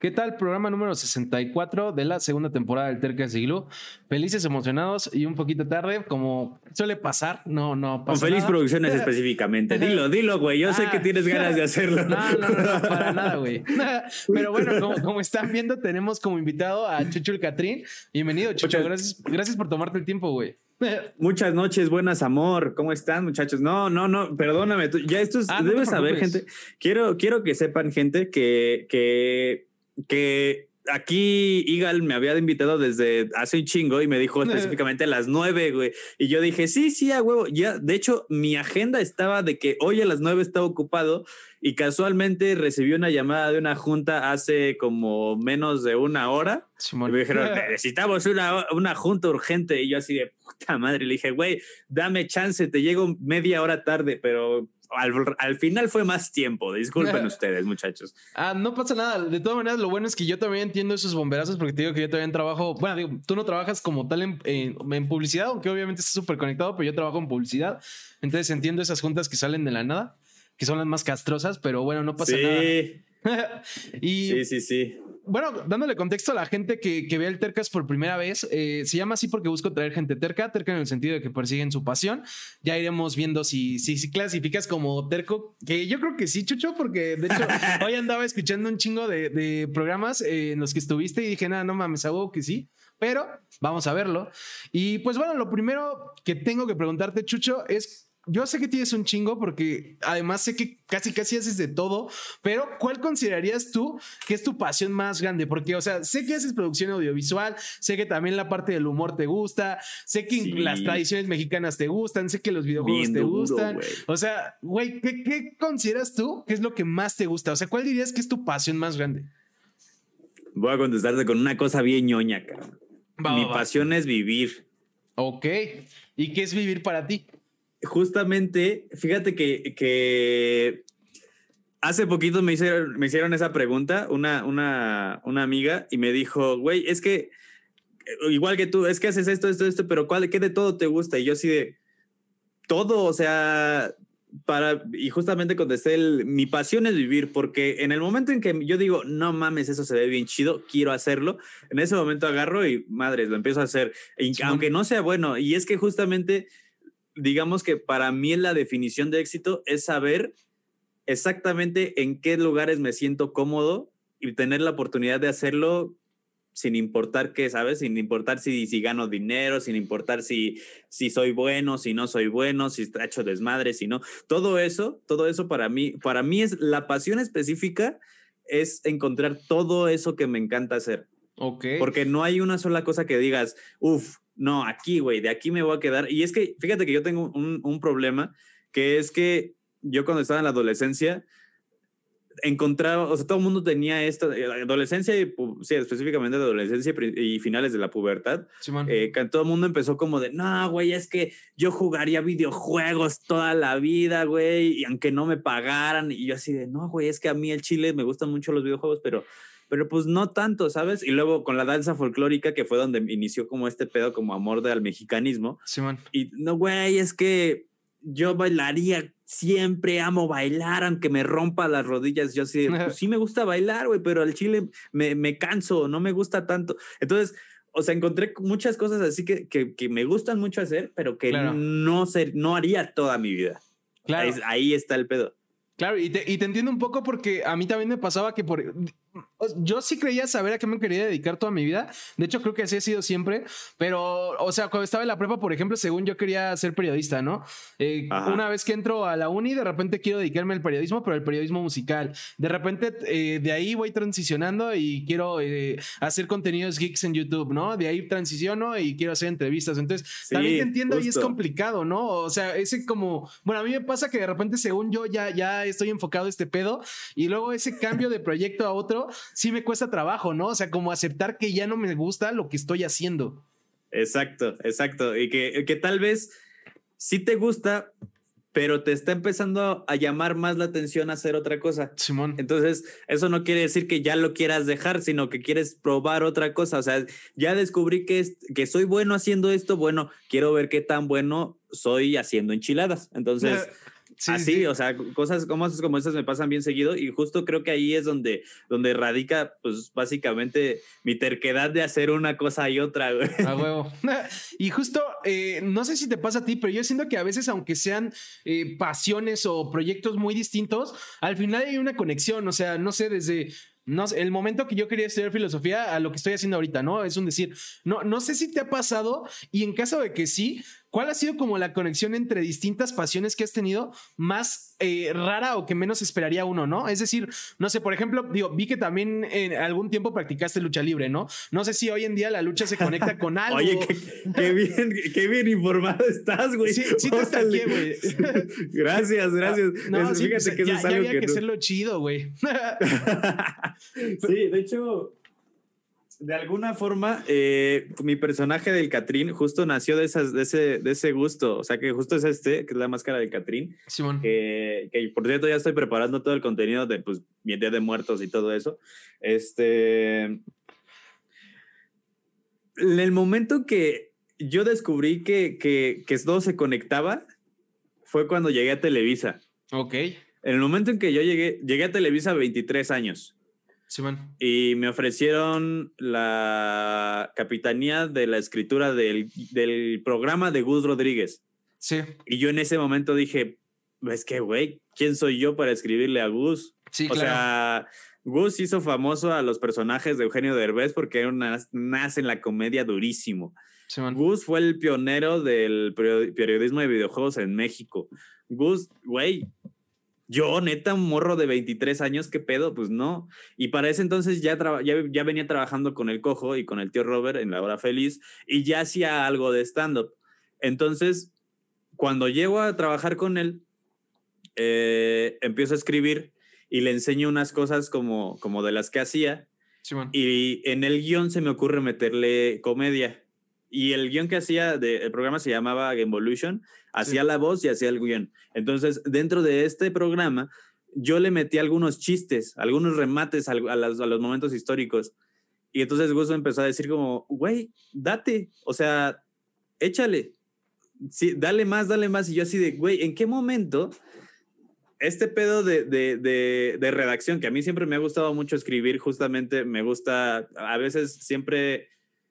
¿Qué tal? Programa número 64 de la segunda temporada del Terca de Siglo. Felices, emocionados y un poquito tarde, como suele pasar. No, no pasa. Con feliz producciones específicamente. Dilo, dilo, güey. Yo sé que ah. tienes ganas de hacerlo. No, no, no, para nada, güey. Pero bueno, como, están viendo, tenemos como invitado a Chucho el Catrín. Bienvenido, Chucho. Gracias, gracias por tomarte el tiempo, güey. Muchas noches, buenas amor. ¿Cómo están, muchachos? No, no, no, perdóname. Ya esto es, ah, debes saber, gente. Quiero, quiero que sepan, gente, que, que que aquí Igal me había invitado desde hace un chingo y me dijo específicamente a las nueve, güey. Y yo dije, sí, sí, a huevo. Ya, de hecho, mi agenda estaba de que hoy a las nueve estaba ocupado y casualmente recibí una llamada de una junta hace como menos de una hora. Y me dijeron, necesitamos una, una junta urgente. Y yo así de puta madre, le dije, güey, dame chance, te llego media hora tarde, pero al, final fue más tiempo. Disculpen ustedes, muchachos. Ah, no pasa nada. De todas maneras, lo bueno es que yo también entiendo esos bomberazos porque te digo que yo también trabajo. Bueno, digo, tú no trabajas como tal en, en, publicidad, aunque obviamente estás súper conectado, pero yo trabajo en publicidad. Entonces entiendo esas juntas que salen de la nada, que son las más castrosas, pero bueno, no pasa nada. y, sí, sí, sí bueno, dándole contexto a la gente que, ve el Tercas por primera vez, eh, se llama así porque busco traer gente terca, terca en el sentido de que persiguen su pasión. Ya iremos viendo si, si, si clasificas como terco, que yo creo que sí, Chucho, porque de hecho hoy andaba escuchando un chingo de, programas eh, en los que estuviste y dije, nada, no mames, hago que sí. Pero vamos a verlo. Y pues bueno, lo primero que tengo que preguntarte, Chucho, es yo sé que tienes un chingo porque además sé que casi casi haces de todo, pero ¿cuál considerarías tú que es tu pasión más grande? Porque, o sea, sé que haces producción audiovisual, sé que también la parte del humor te gusta, sé que las tradiciones mexicanas te gustan, sé que los videojuegos te gustan. O sea, güey, ¿qué, consideras tú que es lo que más te gusta? O sea, ¿cuál dirías que es tu pasión más grande? Voy a contestarte con una cosa bien ñoña, cara. Mi pasión es vivir. Ok. ¿Y qué es vivir para ti? Justamente, fíjate que, que hace poquito me hicieron, me hicieron esa pregunta, una, una, una amiga, y me dijo, güey, es que, igual que tú, es que haces esto, esto, esto, pero ¿cuál, ¿qué de todo te gusta? Y yo así de, todo, o sea, para, y justamente contesté, el, mi pasión es vivir, porque en el momento en que yo digo, no mames, eso se ve bien chido, quiero hacerlo, en ese momento agarro y, madres, lo empiezo a hacer, aunque no sea bueno, y es que justamente digamos que para mí la definición de éxito es saber exactamente en qué lugares me siento cómodo y tener la oportunidad de hacerlo sin importar qué, ¿sabes? Sin importar si, si gano dinero, sin importar si, si soy bueno, si no soy bueno, si está hecho desmadre, si no. Todo eso, todo eso para mí, para mí es la pasión específica es encontrar todo eso que me encanta hacer. Ok. Porque no hay una sola cosa que digas, uff, no, aquí, güey, de aquí me voy a quedar. Y es que, fíjate que yo tengo un, problema, que es que yo cuando estaba en la adolescencia, encontraba, o sea, todo el mundo tenía esta eh, adolescencia, y, sí, específicamente de adolescencia y finales de la pubertad, eh, que todo el mundo empezó como de, no, güey, es que yo jugaría videojuegos toda la vida, güey, y aunque no me pagaran, y yo así de, no, güey, es que a mí el chile me gustan mucho los videojuegos, pero pero pues no tanto, ¿sabes? Y luego con la danza folclórica, que fue donde inició como este pedo como amor del mexicanismo. Simón. y no, güey, es que yo bailaría, siempre amo bailar, aunque me rompa las rodillas. Yo sí, pues sí me gusta bailar, güey, pero al chile me, me, canso, no me gusta tanto. Entonces, o sea, encontré muchas cosas así que, que, que me gustan mucho hacer, pero que no, ser, no haría toda mi vida. Claro. ahí está el pedo. Claro, y te, y te, entiendo un poco porque a mí también me pasaba que por yo sí creía saber a qué me quería dedicar toda mi vida. De hecho, creo que así ha sido siempre. Pero, o sea, cuando estaba en la prepa, por ejemplo, según yo quería ser periodista, ¿no? Eh, una vez que entro a la uni, de repente quiero dedicarme al periodismo, pero al periodismo musical. De repente, eh, de ahí voy transicionando y quiero eh, hacer contenidos geeks en YouTube, ¿no? De ahí transiciono y quiero hacer entrevistas. Entonces, también te entiendo y es complicado, ¿no? O sea, ese como, bueno, a mí me pasa que de repente, según yo, ya, ya estoy enfocado en este pedo y luego ese cambio de proyecto a otro sí me cuesta trabajo, ¿no? O sea, como aceptar que ya no me gusta lo que estoy haciendo. Exacto, exacto. Y que, que tal vez sí te gusta, pero te está empezando a llamar más la atención a hacer otra cosa. Simón. Entonces, eso no quiere decir que ya lo quieras dejar, sino que quieres probar otra cosa. O sea, ya descubrí que, es, que soy bueno haciendo esto, bueno, quiero ver qué tan bueno soy haciendo enchiladas. Entonces, Así, o sea, cosas como, como esas me pasan bien seguido y justo creo que ahí es donde, donde radica, pues básicamente mi terquedad de hacer una cosa y otra. Güey. A huevo. y justo, eh, no sé si te pasa a ti, pero yo siento que a veces, aunque sean eh, pasiones o proyectos muy distintos, al final hay una conexión, o sea, no sé, desde no el momento que yo quería estudiar filosofía a lo que estoy haciendo ahorita, ¿no? Es un decir, no, no sé si te ha pasado y en caso de que sí, ¿Cuál ha sido como la conexión entre distintas pasiones que has tenido más eh, rara o que menos esperaría uno, no? Es decir, no sé, por ejemplo, digo, vi que también en algún tiempo practicaste lucha libre, ¿no? No sé si hoy en día la lucha se conecta con algo. Oye, qué, bien, qué bien informado estás, güey. Sí, sí te está güey. gracias, gracias. No, sí, fíjate pues, que eso es algo había que, que hacerlo chido, güey. sí, de hecho, de alguna forma, eh, mi personaje del Catrín justo nació de, esas, de, ese, de ese gusto. O sea, que justo es este, que es la máscara del Catrín. Simón. Que, por cierto, ya estoy preparando todo el contenido de pues, mi Día de Muertos y todo eso. Este. En el momento que yo descubrí que, que, que todo se conectaba, fue cuando llegué a Televisa. Ok. En el momento en que yo llegué, llegué a Televisa a 23 años. Y me ofrecieron la capitanía de la escritura del, del, programa de Gus Rodríguez. Sí. Y yo en ese momento dije, es que, güey, ¿quién soy yo para escribirle a Gus? Sí, o sea, Gus hizo famoso a los personajes de Eugenio Derbez porque nace en la comedia durísimo. Gus fue el pionero del periodismo de videojuegos en México. Gus, güey, yo, neta, un morro de 23 años, ¿qué pedo? Pues no. Y para ese entonces ya, ya, venía trabajando con el cojo y con el tío Robert en La Hora Feliz y ya hacía algo de stand-up. Entonces, cuando llego a trabajar con él, eh, empiezo a escribir y le enseño unas cosas como, como de las que hacía. y en el guion se me ocurre meterle comedia. Y el guion que hacía, el programa se llamaba Gamevolution, hacía la voz y hacía el guion. Entonces, dentro de este programa, yo le metí algunos chistes, algunos remates a, los, momentos históricos. Y entonces Gus empezó a decir como, güey, date, o sea, échale, sí, dale más, dale más. Y yo así de, güey, ¿en qué momento este pedo de, de, de, de, redacción, que a mí siempre me ha gustado mucho escribir, justamente me gusta, a veces siempre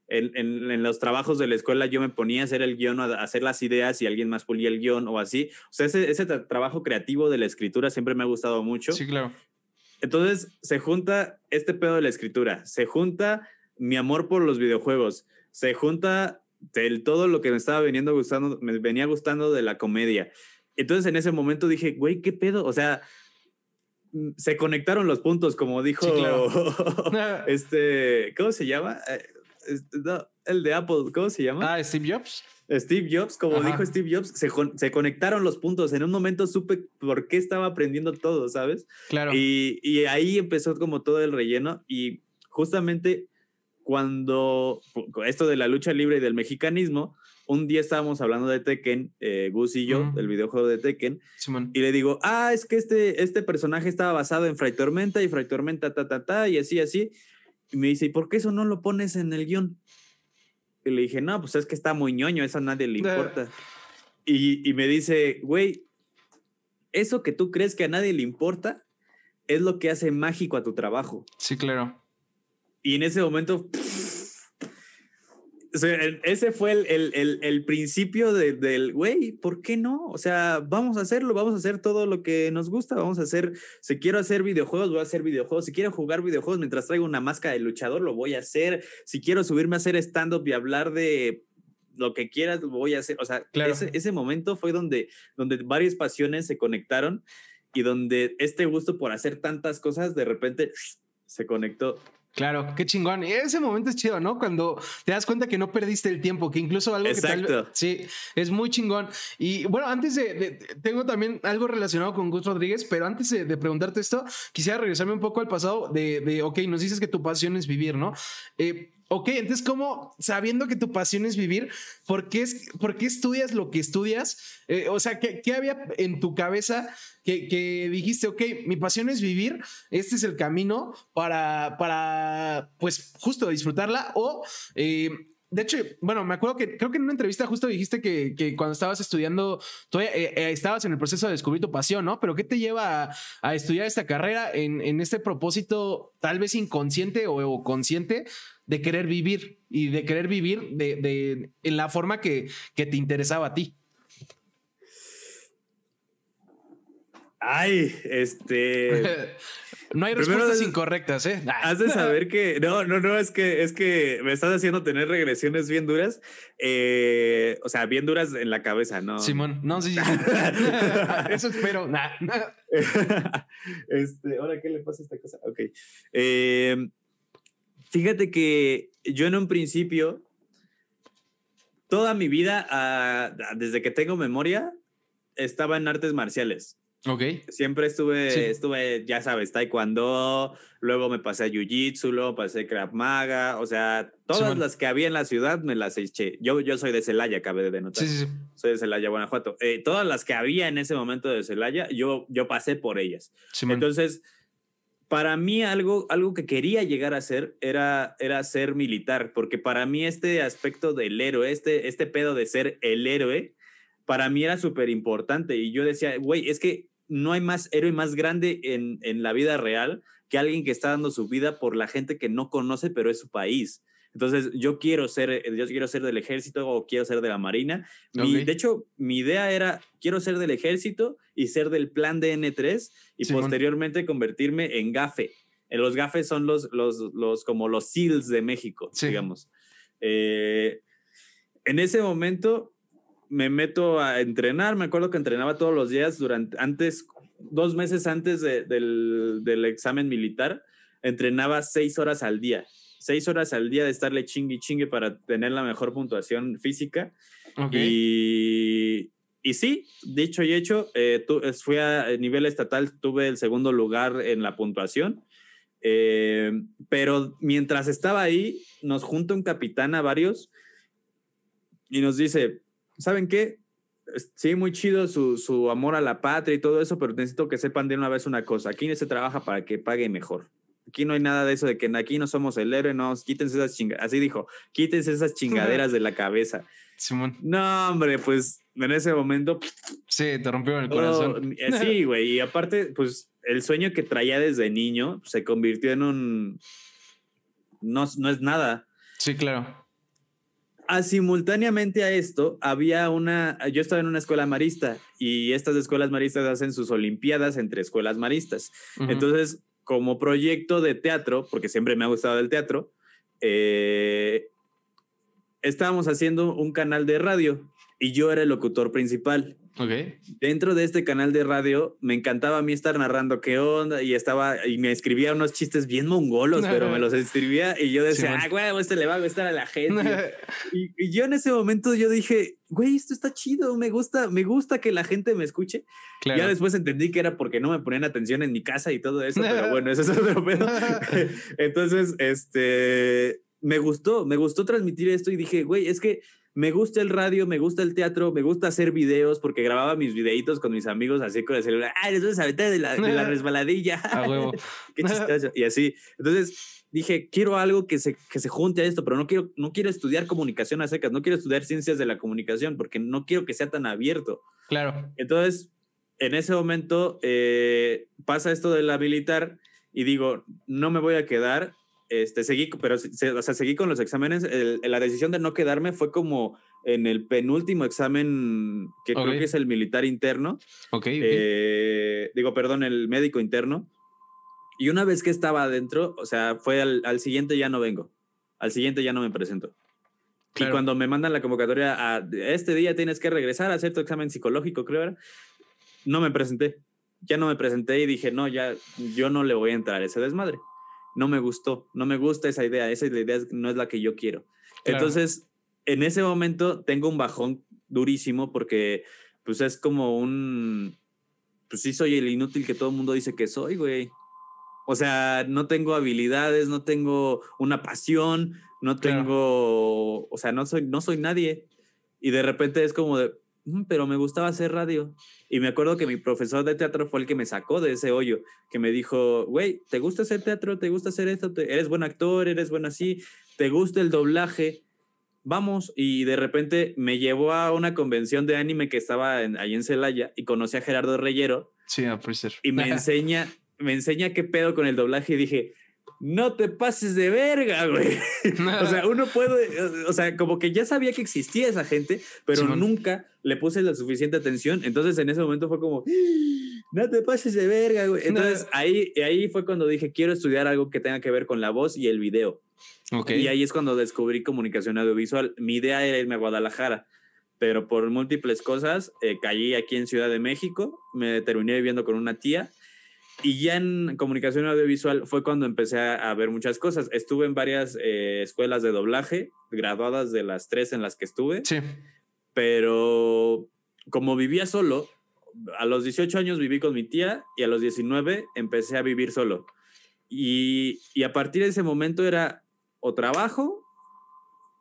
en, los trabajos de la escuela yo me ponía a hacer el guion, a hacer las ideas y alguien más pulía el guion o así. O sea, ese, ese trabajo creativo de la escritura siempre me ha gustado mucho. Sí, claro. Entonces se junta este pedo de la escritura, se junta mi amor por los videojuegos, se junta del todo lo que me estaba veniendo gustando, me venía gustando de la comedia. Entonces en ese momento dije, güey, ¿qué pedo? O sea, mm, se conectaron los puntos, como dijo este, ¿cómo se llama? El de Apple, ¿cómo se llama? Ah, Steve Jobs. Steve Jobs, como dijo Steve Jobs, se, se, conectaron los puntos. En un momento supe por qué estaba aprendiendo todo, ¿sabes? Claro. Y, y ahí empezó como todo el relleno. Y justamente cuando esto de la lucha libre y del mexicanismo, un día estábamos hablando de Tekken, eh, Gus y yo, del videojuego de Tekken, y le digo, ah, es que este, este personaje estaba basado en Fray Tormenta y Fray Tormenta, ta, ta, ta, y así, así. Y me dice, ¿y por qué eso no lo pones en el guion? Y le dije, no, pues es que está muy ñoño, eso a nadie le importa. Y, y me dice, güey, eso que tú crees que a nadie le importa es lo que hace mágico a tu trabajo. Sí, claro. Y en ese momento, ese fue el, principio del, güey, ¿por qué no? O sea, vamos a hacerlo, vamos a hacer todo lo que nos gusta, vamos a hacer, si quiero hacer videojuegos, voy a hacer videojuegos, si quiero jugar videojuegos mientras traigo una máscara de luchador, lo voy a hacer, si quiero subirme a hacer stand-up y hablar de lo que quieras, lo voy a hacer. O sea, ese, momento fue donde, donde varias pasiones se conectaron y donde este gusto por hacer tantas cosas de repente se conectó Claro, qué chingón. Ese momento es chido, ¿no? Cuando te das cuenta que no perdiste el tiempo, que incluso algo que tal Sí, es muy chingón. Y bueno, antes de, Tengo también algo relacionado con Gus Rodríguez, pero antes de, preguntarte esto, quisiera regresarme un poco al pasado de, de, ok, nos dices que tu pasión es vivir, ¿no? Eh, Ok, entonces, ¿cómo, sabiendo que tu pasión es vivir, ¿por qué, es, por qué estudias lo que estudias? Eh, o sea, ¿qué, ¿qué, había en tu cabeza que, dijiste, ok, mi pasión es vivir, este es el camino para, para pues, justo disfrutarla? O, eh, de hecho, bueno, me acuerdo que creo que en una entrevista justo dijiste que, cuando estabas estudiando, todavía eh, estabas en el proceso de descubrir tu pasión, ¿no? Pero ¿qué te lleva a, estudiar esta carrera en, en, este propósito tal vez inconsciente o, consciente de querer vivir y de querer vivir de, de en la forma que, que te interesaba a ti? Ay, este. No hay respuestas incorrectas, ¿eh? Has de saber que. No, no, no, es que, es que me estás haciendo tener regresiones bien duras. Eh, o sea, bien duras en la cabeza, ¿no? Simón, no, sí, sí. Eso espero. Nah. este, ahora, ¿qué le pasa a esta cosa? Ok. Eh, fíjate que yo en un principio, toda mi vida, uh, desde que tengo memoria, estaba en artes marciales. Ok. Siempre estuve, sí. estuve, ya sabes, taekwondo, luego me pasé a jiu-jitsu, luego pasé Krav Maga, o sea, todas sí, las que había en la ciudad me las eché. Yo, yo soy de Celaya, cabe de denotar. Sí, sí. Soy de Celaya, Guanajuato. Eh, todas las que había en ese momento de Celaya, yo, yo pasé por ellas. Sí, Entonces, para mí algo, algo que quería llegar a ser era, era ser militar, porque para mí este aspecto del héroe, este, este pedo de ser el héroe, para mí era súper importante. Y yo decía, güey, es que no hay más héroe más grande en, en, la vida real que alguien que está dando su vida por la gente que no conoce, pero es su país. Entonces, yo quiero ser, yo quiero ser del ejército o quiero ser de la marina. Mi, okay. De hecho, mi idea era, quiero ser del ejército y ser del plan de N3 y posteriormente convertirme en GAFE. Los GAFE son los, los, los como los SEALs de México, sí. digamos. Eh, en ese momento, me meto a entrenar. Me acuerdo que entrenaba todos los días durante, antes, dos meses antes de, del, del, examen militar, entrenaba seis horas al día. Seis horas al día de estarle chingue chingue para tener la mejor puntuación física. Okay. Y, y sí, dicho y hecho, eh, tu, fui a nivel estatal, tuve el segundo lugar en la puntuación. Eh, pero mientras estaba ahí, nos junta un capitán a varios y nos dice, ¿saben qué? Sí, muy chido su, su, amor a la patria y todo eso, pero necesito que sepan de una vez una cosa. Aquí se trabaja para que pague mejor. Aquí no hay nada de eso de que aquí no somos el héroe, no, quítense esas chingaderas. Así dijo, quítense esas chingaderas de la cabeza. Simón. No, hombre, pues en ese momento. Sí, te rompió el corazón. Oh, sí, güey. Y aparte, pues el sueño que traía desde niño se convirtió en un. No, no es nada. Sí, claro a, simultáneamente a esto, había una, yo estaba en una escuela marista y estas escuelas maristas hacen sus olimpiadas entre escuelas maristas. Uh -huh. Entonces, como proyecto de teatro, porque siempre me ha gustado el teatro, eh, estábamos haciendo un canal de radio y yo era el locutor principal. Okay. Dentro de este canal de radio me encantaba a mí estar narrando qué onda y estaba y me escribía unos chistes bien mongolos, pero me los escribía y yo decía, sí, ah, güey, este le va a gustar a la gente. y, y, yo en ese momento yo dije, güey, esto está chido, me gusta, me gusta que la gente me escuche. Claro. Ya después entendí que era porque no me ponían atención en mi casa y todo eso, pero bueno, eso es otro pedo. Entonces, este, me gustó, me gustó transmitir esto y dije, güey, es que me gusta el radio, me gusta el teatro, me gusta hacer videos porque grababa mis videitos con mis amigos así con el celular. ¡Ay, les voy a de la, de la resbaladilla! A huevo. ¡Qué chistoso! Y así. Entonces dije, quiero algo que se, que se junte a esto, pero no quiero, no quiero estudiar comunicación a secas, no quiero estudiar ciencias de la comunicación porque no quiero que sea tan abierto. Claro. Entonces, en ese momento eh, pasa esto del habilitar y digo, no me voy a quedar este, seguí, pero o sea, seguí con los exámenes. El, la decisión de no quedarme fue como en el penúltimo examen, que okay. creo que es el militar interno. Ok. okay. Eh, digo, perdón, el médico interno. Y una vez que estaba adentro, o sea, fue al, al siguiente ya no vengo. Al siguiente ya no me presento. Claro. Y cuando me mandan la convocatoria a este día tienes que regresar a hacer tu examen psicológico, creo era, no me presenté. Ya no me presenté y dije, no, ya yo no le voy a entrar a ese desmadre no me gustó, no me gusta esa idea, esa idea no es la que yo quiero. Claro. Entonces, en ese momento tengo un bajón durísimo porque pues es como un, pues sí soy el inútil que todo el mundo dice que soy, güey. O sea, no tengo habilidades, no tengo una pasión, no tengo, claro. o sea, no soy, no soy nadie. Y de repente es como de, pero me gustaba hacer radio. Y me acuerdo que mi profesor de teatro fue el que me sacó de ese hoyo, que me dijo, güey, ¿te gusta hacer teatro? ¿Te gusta hacer esto? ¿Eres buen actor? ¿Eres bueno así? ¿Te gusta el doblaje? vamos. Y de repente me llevó a una convención de anime que estaba en, ahí en Celaya y conocí a Gerardo Reyero. Sí, a. Y me enseña, me enseña qué pedo con el doblaje y dije, no te pases de verga, güey. o sea, uno puede, o sea, como que ya sabía que existía esa gente, pero nunca le puse la suficiente atención. Entonces en ese momento fue como, no te pases de verga, güey. Entonces ahí, ahí fue cuando dije, quiero estudiar algo que tenga que ver con la voz y el video. Okay. Y ahí es cuando descubrí comunicación audiovisual. Mi idea era irme a Guadalajara, pero por múltiples cosas eh, caí aquí en Ciudad de México, me terminé viviendo con una tía y ya en comunicación audiovisual fue cuando empecé a, ver muchas cosas. Estuve en varias eh, escuelas de doblaje, graduadas de las tres en las que estuve. Sí. Pero como vivía solo, a los 18 años viví con mi tía y a los 19 empecé a vivir solo. Y, y a partir de ese momento era o trabajo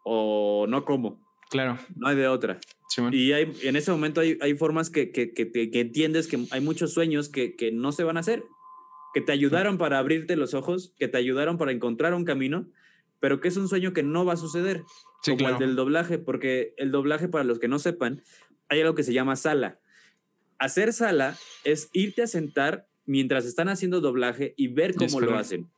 o no como. Claro. No hay de otra. y hay, en ese momento hay, hay formas que, que, que, que, entiendes que hay muchos sueños que, que no se van a hacer, que te ayudaron para abrirte los ojos, que te ayudaron para encontrar un camino, pero que es un sueño que no va a suceder, como el del doblaje, porque el doblaje, para los que no sepan, hay algo que se llama sala. Hacer sala es irte a sentar mientras están haciendo doblaje y ver cómo lo hacen.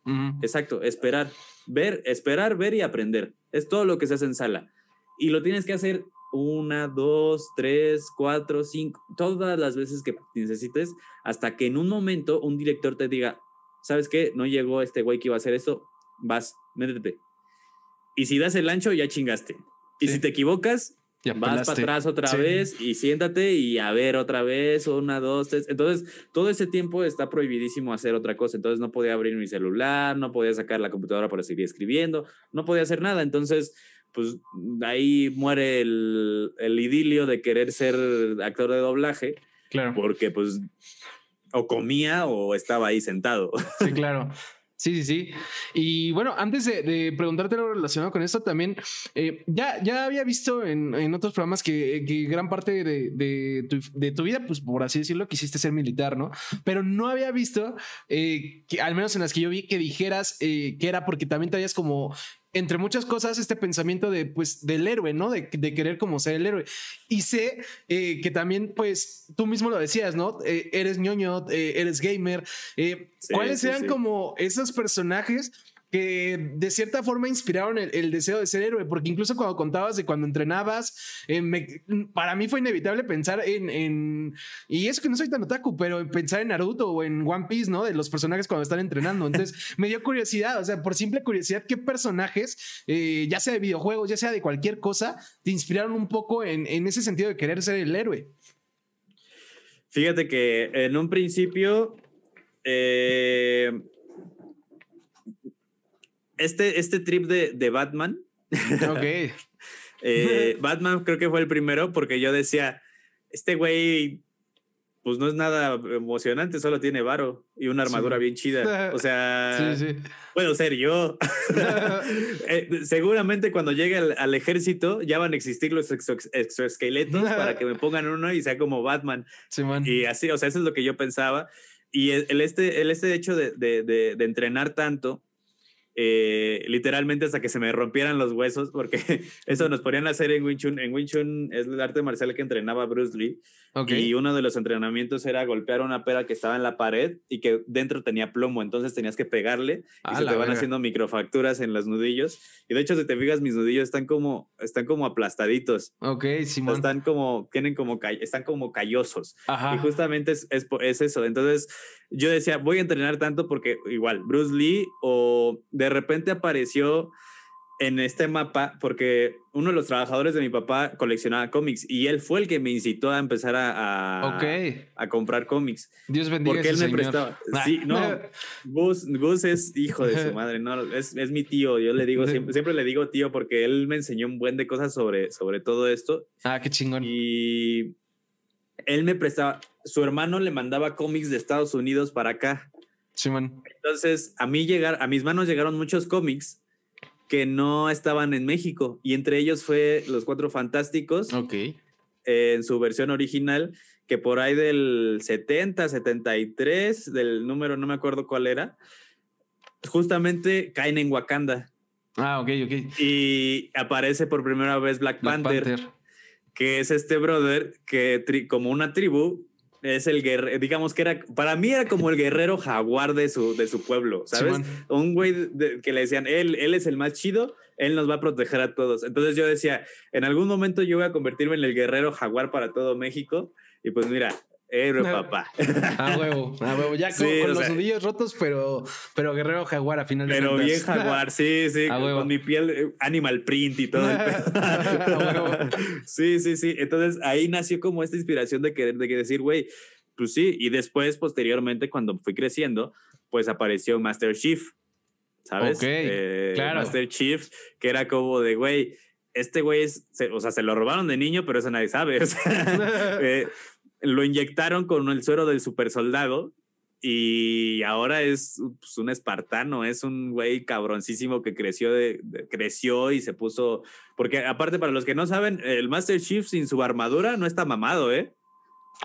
Exacto, esperar, ver, esperar, ver y aprender. Es todo lo que se hace en sala y lo tienes que hacer una, dos, tres, cuatro, cinco, todas las veces que necesites, hasta que en un momento un director te diga, ¿sabes qué? No llegó este güey que iba a hacer esto, vas, métete. Y si das el ancho, ya chingaste. Y si te equivocas, vas para atrás otra vez y siéntate y a ver otra vez, una, dos, tres. Entonces, todo ese tiempo está prohibidísimo hacer otra cosa. Entonces, no podía abrir mi celular, no podía sacar la computadora para seguir escribiendo, no podía hacer nada. Entonces, pues ahí muere el, el, idilio de querer ser actor de doblaje. Claro. Porque pues o comía o estaba ahí sentado. Sí, claro. Sí, sí, sí. Y bueno, antes de, preguntarte lo relacionado con esto, también eh, ya, ya había visto en, en otros programas que, que gran parte de, de, tu, de, tu, vida, pues por así decirlo, quisiste ser militar, ¿no? Pero no había visto, eh, que al menos en las que yo vi, que dijeras eh, que era porque también te habías como entre muchas cosas, este pensamiento de, pues, del héroe, ¿no? De, de querer como ser el héroe. Y sé eh, que también, pues, tú mismo lo decías, ¿no? Eh, eres ñoño, eh, eres gamer. ¿Cuáles eran como esos personajes que de cierta forma inspiraron el, deseo de ser héroe, porque incluso cuando contabas de cuando entrenabas, eh, para mí fue inevitable pensar en, y es que no soy tan otaku, pero en pensar en Naruto o en One Piece, ¿no? De los personajes cuando están entrenando. Entonces me dio curiosidad, o sea, por simple curiosidad, ¿qué personajes, eh, ya sea de videojuegos, ya sea de cualquier cosa, te inspiraron un poco en, en ese sentido de querer ser el héroe? Fíjate que en un principio... Eh, este, este trip de, de Batman. Ok. Eh, Batman creo que fue el primero porque yo decía, este güey, pues no es nada emocionante, solo tiene varo y una armadura bien chida. O sea, puedo ser yo. Eh, seguramente cuando llegue al, ejército ya van a existir los exoesqueletos para que me pongan uno y sea como Batman. y así, o sea, eso es lo que yo pensaba. Y el, este, el este hecho de, de, de entrenar tanto eh, literalmente hasta que se me rompieran los huesos, porque eso nos ponían a hacer en Wing Chun. En Wing Chun es el arte marcial que entrenaba Bruce Lee. Y uno de los entrenamientos era golpear una pera que estaba en la pared y que dentro tenía plomo. Entonces tenías que pegarle y se te van haciendo microfacturas en los nudillos. Y de hecho, si te fijas, mis nudillos están como, están como aplastaditos. Ok, Simón. Están como, tienen como, están como callosos. Y justamente es, es, es eso. Entonces yo decía, voy a entrenar tanto porque igual, Bruce Lee o de repente apareció en este mapa porque uno de los trabajadores de mi papá coleccionaba cómics y él fue el que me incitó a empezar a, a, a comprar cómics. Dios bendiga Porque él me prestaba. Sí, no, Gus, Gus, es hijo de su madre, no, es, es mi tío. Yo le digo, siempre, siempre, le digo tío porque él me enseñó un buen de cosas sobre, sobre todo esto. Ah, qué chingón. Y él me prestaba, su hermano le mandaba cómics de Estados Unidos para acá. Sí, man. Entonces, a mí llegar, a mis manos llegaron muchos cómics que no estaban en México y entre ellos fue Los Cuatro Fantásticos. Ok. en su versión original, que por ahí del 70, 73, del número, no me acuerdo cuál era, justamente caen en Wakanda. Ah, ok, ok. Y aparece por primera vez Black, Black Panther, Panther. que es este brother que como una tribu es el guerrero, digamos que era, para mí era como el guerrero jaguar de su, de su pueblo, ¿sabes? Un güey de- que le decían, él, él es el más chido, él nos va a proteger a todos. Entonces yo decía, en algún momento yo voy a convertirme en el guerrero jaguar para todo México. Y pues mira, héroe papá. A huevo, a huevo. Ya con, Sí, con los sea- nudillos rotos, pero, pero guerrero jaguar a final de Pero cuentas. bien jaguar, sí, sí, A con, huevo. mi piel eh, animal print y todo. el. A huevo. sí, sí, sí. Entonces ahí nació como esta inspiración de querer de decir, güey, pues sí. Y después, posteriormente, cuando fui creciendo, pues apareció Master Chief, ¿sabes? Ok, claro. Master Chief, que era como de, güey, este güey es, se- o sea, se lo robaron de niño, pero eso nadie sabe. o sea, eh, lo inyectaron con el suero del super soldado y ahora es pues, un espartano, es un güey cabroncísimo que creció, creció y se puso, porque aparte para los que no saben, el Master Chief sin su armadura no está mamado, ¿eh?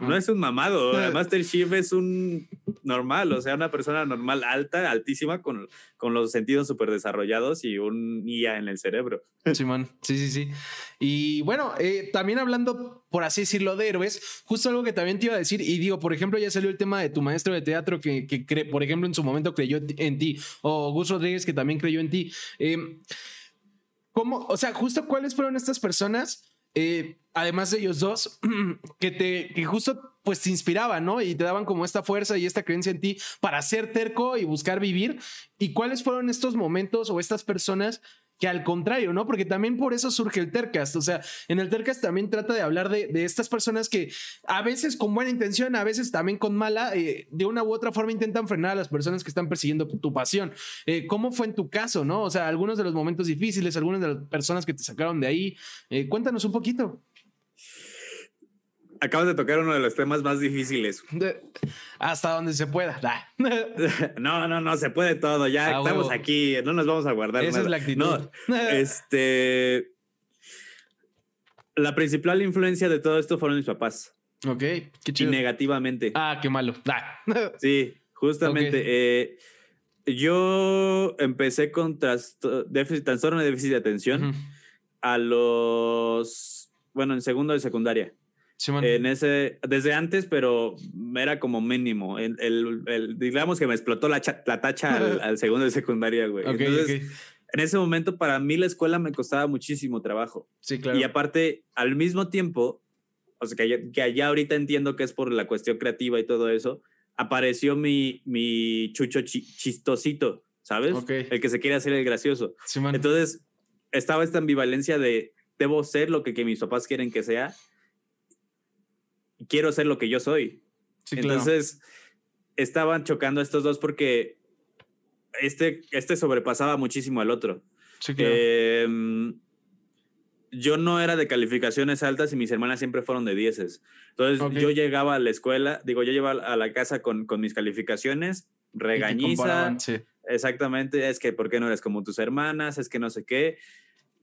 No es un mamado, Master Chief es un normal, o sea, una persona normal, alta, altísima, con, con los sentidos súper desarrollados y un IA en el cerebro. Simón, sí, sí, sí. Y bueno, eh, también hablando, por así decirlo, de héroes, justo algo que también te iba a decir, y digo, por ejemplo, ya salió el tema de tu maestro de teatro que, que cre- por ejemplo, en su momento creyó en ti, o Gus Rodríguez que también creyó en ti. Eh, ¿Cómo, o sea, justo cuáles fueron estas personas, eh, además de ellos dos, que te, que justo pues te inspiraban, ¿no? Y te daban como esta fuerza y esta creencia en ti para ser terco y buscar vivir. ¿Y cuáles fueron estos momentos o estas personas que al contrario, ¿no? Porque también por eso surge el Tercast. O sea, en el Tercast también trata de hablar de, de estas personas que a veces con buena intención, a veces también con mala, eh, de una u otra forma intentan frenar a las personas que están persiguiendo tu pasión. Eh, ¿Cómo fue en tu caso, no? O sea, algunos de los momentos difíciles, algunas de las personas que te sacaron de ahí. Eh, cuéntanos un poquito. Acabas de tocar uno de los temas más difíciles. De- hasta donde se pueda. No, no, no, se puede todo. Ya estamos huevo. aquí, no nos vamos a guardar. Esa nada. es la actitud. No, este. La principal influencia de todo esto fueron mis papás. ok, qué Y chido. negativamente. Ah, qué malo. Ah. Sí, justamente. Eh, yo empecé con déficit, trastorno de déficit de atención a los. Bueno, en segundo de secundaria. Simón. En ese, desde antes, pero era como mínimo. El, el- el- digamos que me explotó la, cha- la tacha al, al segundo de secundaria, güey. Ok, Entonces, ok. en ese momento, para mí la escuela me costaba muchísimo trabajo. Sí, claro. Y aparte, al mismo tiempo, o sea, que que ya ahorita entiendo que es por la cuestión creativa y todo eso, apareció mi, mi chucho chi- chistosito, ¿sabes? Ok. El que se quiere hacer el gracioso. Simón. Entonces, estaba esta ambivalencia de debo ser lo que, que mis papás quieren que sea quiero ser lo que yo soy. sí, claro. Entonces, estaban chocando estos dos porque este, este sobrepasaba muchísimo al otro. sí, claro. Em, yo no era de calificaciones altas y mis hermanas siempre fueron de dieces. Entonces, yo llegaba a la escuela, digo, yo llegaba a la casa con, con mis calificaciones, regañiza, sí. Exactamente, es que ¿por qué no eres como tus hermanas? Es que no sé qué.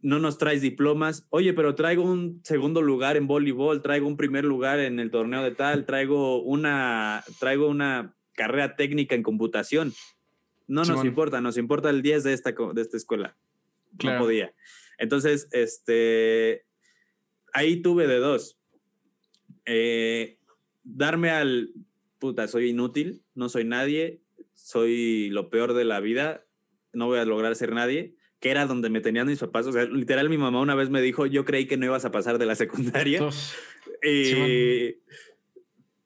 No nos traes diplomas. Oye, pero traigo un segundo lugar en voleibol, traigo un primer lugar en el torneo de tal, traigo una, traigo una carrera técnica en computación. No nos Simón. importa, nos importa el 10 de esta, de esta escuela. Claro. No podía. Entonces, este, ahí tuve de dos. Eh, darme al, puta, soy inútil, no soy nadie, soy lo peor de la vida, no voy a lograr ser nadie, que era donde me tenían mis papás. O sea, literal, mi mamá una vez me dijo, yo creí que no ibas a pasar de la secundaria. Y-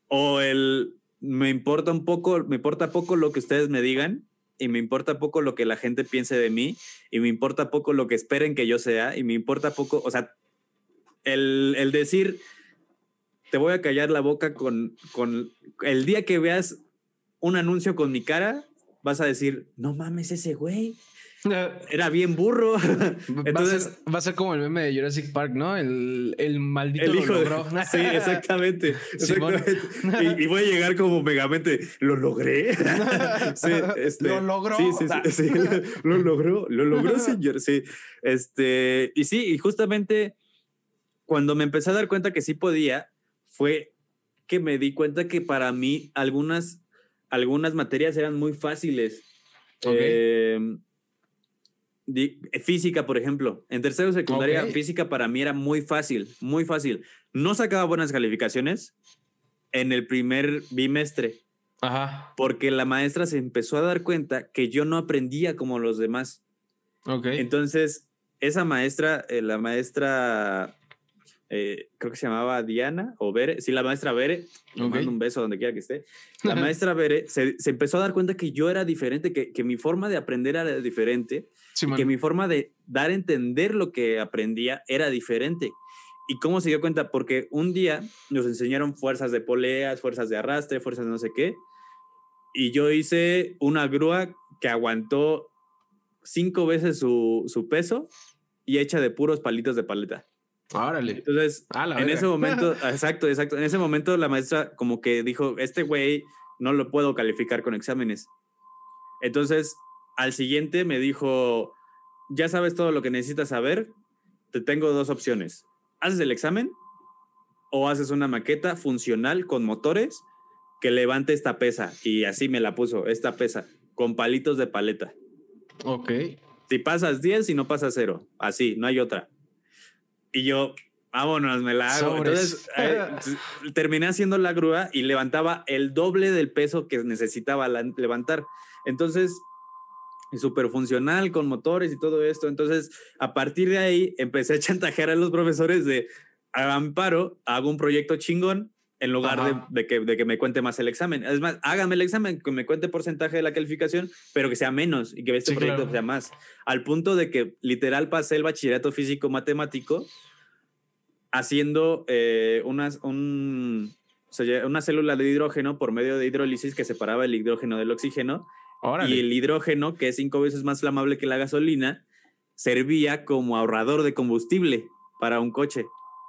o el, me importa un poco, me importa poco lo que ustedes me digan y me importa poco lo que la gente piense de mí y me importa poco lo que esperen que yo sea y me importa poco, o sea, el, el decir, te voy a callar la boca con, con el día que veas un anuncio con mi cara, vas a decir, no mames ese güey, era bien burro. va, a Entonces, ser, va a ser como el meme de Jurassic Park, ¿no? El, el maldito El lo hijo de- logró. Sí, exactamente. Exactamente. Y, y voy a llegar como megamente. ¿Lo logré? Sí, este, Lo logró. Sí, sí, sí, sí, lo, lo logró. Lo logró, señor. Sí. Este, y sí, y justamente cuando me empecé a dar cuenta que sí podía, fue que me di cuenta que para mí algunas, algunas materias eran muy fáciles. Ok. Eh, física, por ejemplo. En tercero secundaria, física para mí era muy fácil, muy fácil. No sacaba buenas calificaciones en el primer bimestre. Ajá. Porque la maestra se empezó a dar cuenta que yo no aprendía como los demás. Ok. Entonces, esa maestra, eh, la maestra, eh, creo que se llamaba Diana o Bere, sí, la maestra Bere, mando un beso donde quiera que esté. La maestra Bere se, empezó a dar cuenta que yo era diferente, que, que mi forma de aprender era diferente, que mi forma de dar a entender lo que aprendía era diferente. ¿Y cómo se dio cuenta? Porque un día nos enseñaron fuerzas de poleas, fuerzas de arrastre, fuerzas de no sé qué. Y yo hice una grúa que aguantó cinco veces su, su peso y hecha de puros palitos de paleta. Órale. Entonces, en ese momento, exacto, exacto. En ese momento la maestra como que dijo, este güey no lo puedo calificar con exámenes. Entonces, al siguiente me dijo, ya sabes todo lo que necesitas saber, te tengo dos opciones. ¿Haces el examen o haces una maqueta funcional con motores que levante esta pesa? Y así me la puso, esta pesa, con palitos de paleta. Ok. Si pasas 10 y no pasas 0, así, no hay otra. Y yo, vámonos, me la hago. Entonces, eh, terminé haciendo la grúa y levantaba el doble del peso que necesitaba levantar. Entonces, súper funcional con motores y todo esto. Entonces, a partir de ahí, empecé a chantajear a los profesores de amparo, hago un proyecto chingón en lugar de, que, de que me cuente más el examen. Es más, hágame el examen, que me cuente porcentaje de la calificación, pero que sea menos y que este proyecto sea más. Al punto de que literal pasé el bachillerato físico matemático haciendo eh, unas, un, una célula de hidrógeno por medio de hidrólisis que separaba el hidrógeno del oxígeno y el hidrógeno, que es cinco veces más flamable que la gasolina, servía como ahorrador de combustible para un coche.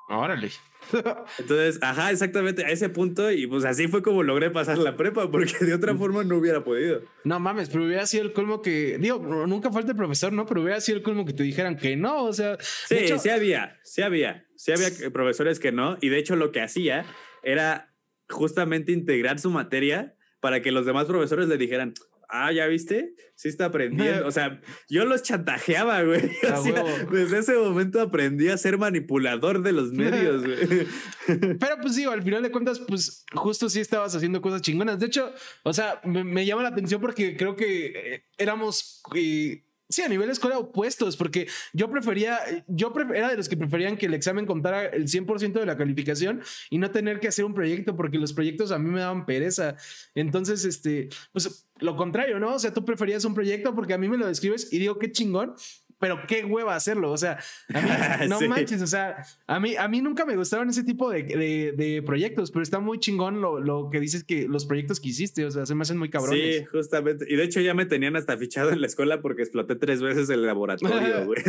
Órale. Entonces, ajá, exactamente a ese punto y pues así fue como logré pasar la prepa porque de otra forma no hubiera podido. No mames, pero hubiera sido el colmo que, digo, nunca falta el profesor, ¿no? Pero hubiera sido el colmo que te dijeran que no, o sea. Sí, sí había, sí había, sí había profesores que no y de hecho lo que hacía era justamente integrar su materia para que los demás profesores le dijeran, ah, ¿ya viste? Sí está aprendiendo. O sea, yo los chantajeaba, güey. desde ese momento aprendí a ser manipulador de los medios, güey. Pero pues digo, al final de cuentas, pues justo sí estabas haciendo cosas chingonas. De hecho, o sea, me, llama la atención porque creo que eh, éramos... Eh, Sí, a nivel escuela opuestos, porque yo prefería, yo era de los que preferían que el examen contara el 100% de la calificación y no tener que hacer un proyecto, porque los proyectos a mí me daban pereza. Entonces, este, pues lo contrario, ¿no? O sea, tú preferías un proyecto porque a mí me lo describes y digo, qué chingón, pero qué hueva hacerlo. O sea, no manches, o sea, a mí, a mí nunca me gustaron ese tipo de, de, proyectos, pero está muy chingón lo, lo, que dices que los proyectos que hiciste, o sea, se me hacen muy cabrones. Sí, justamente. Y de hecho ya me tenían hasta fichado en la escuela porque exploté tres veces el laboratorio, güey.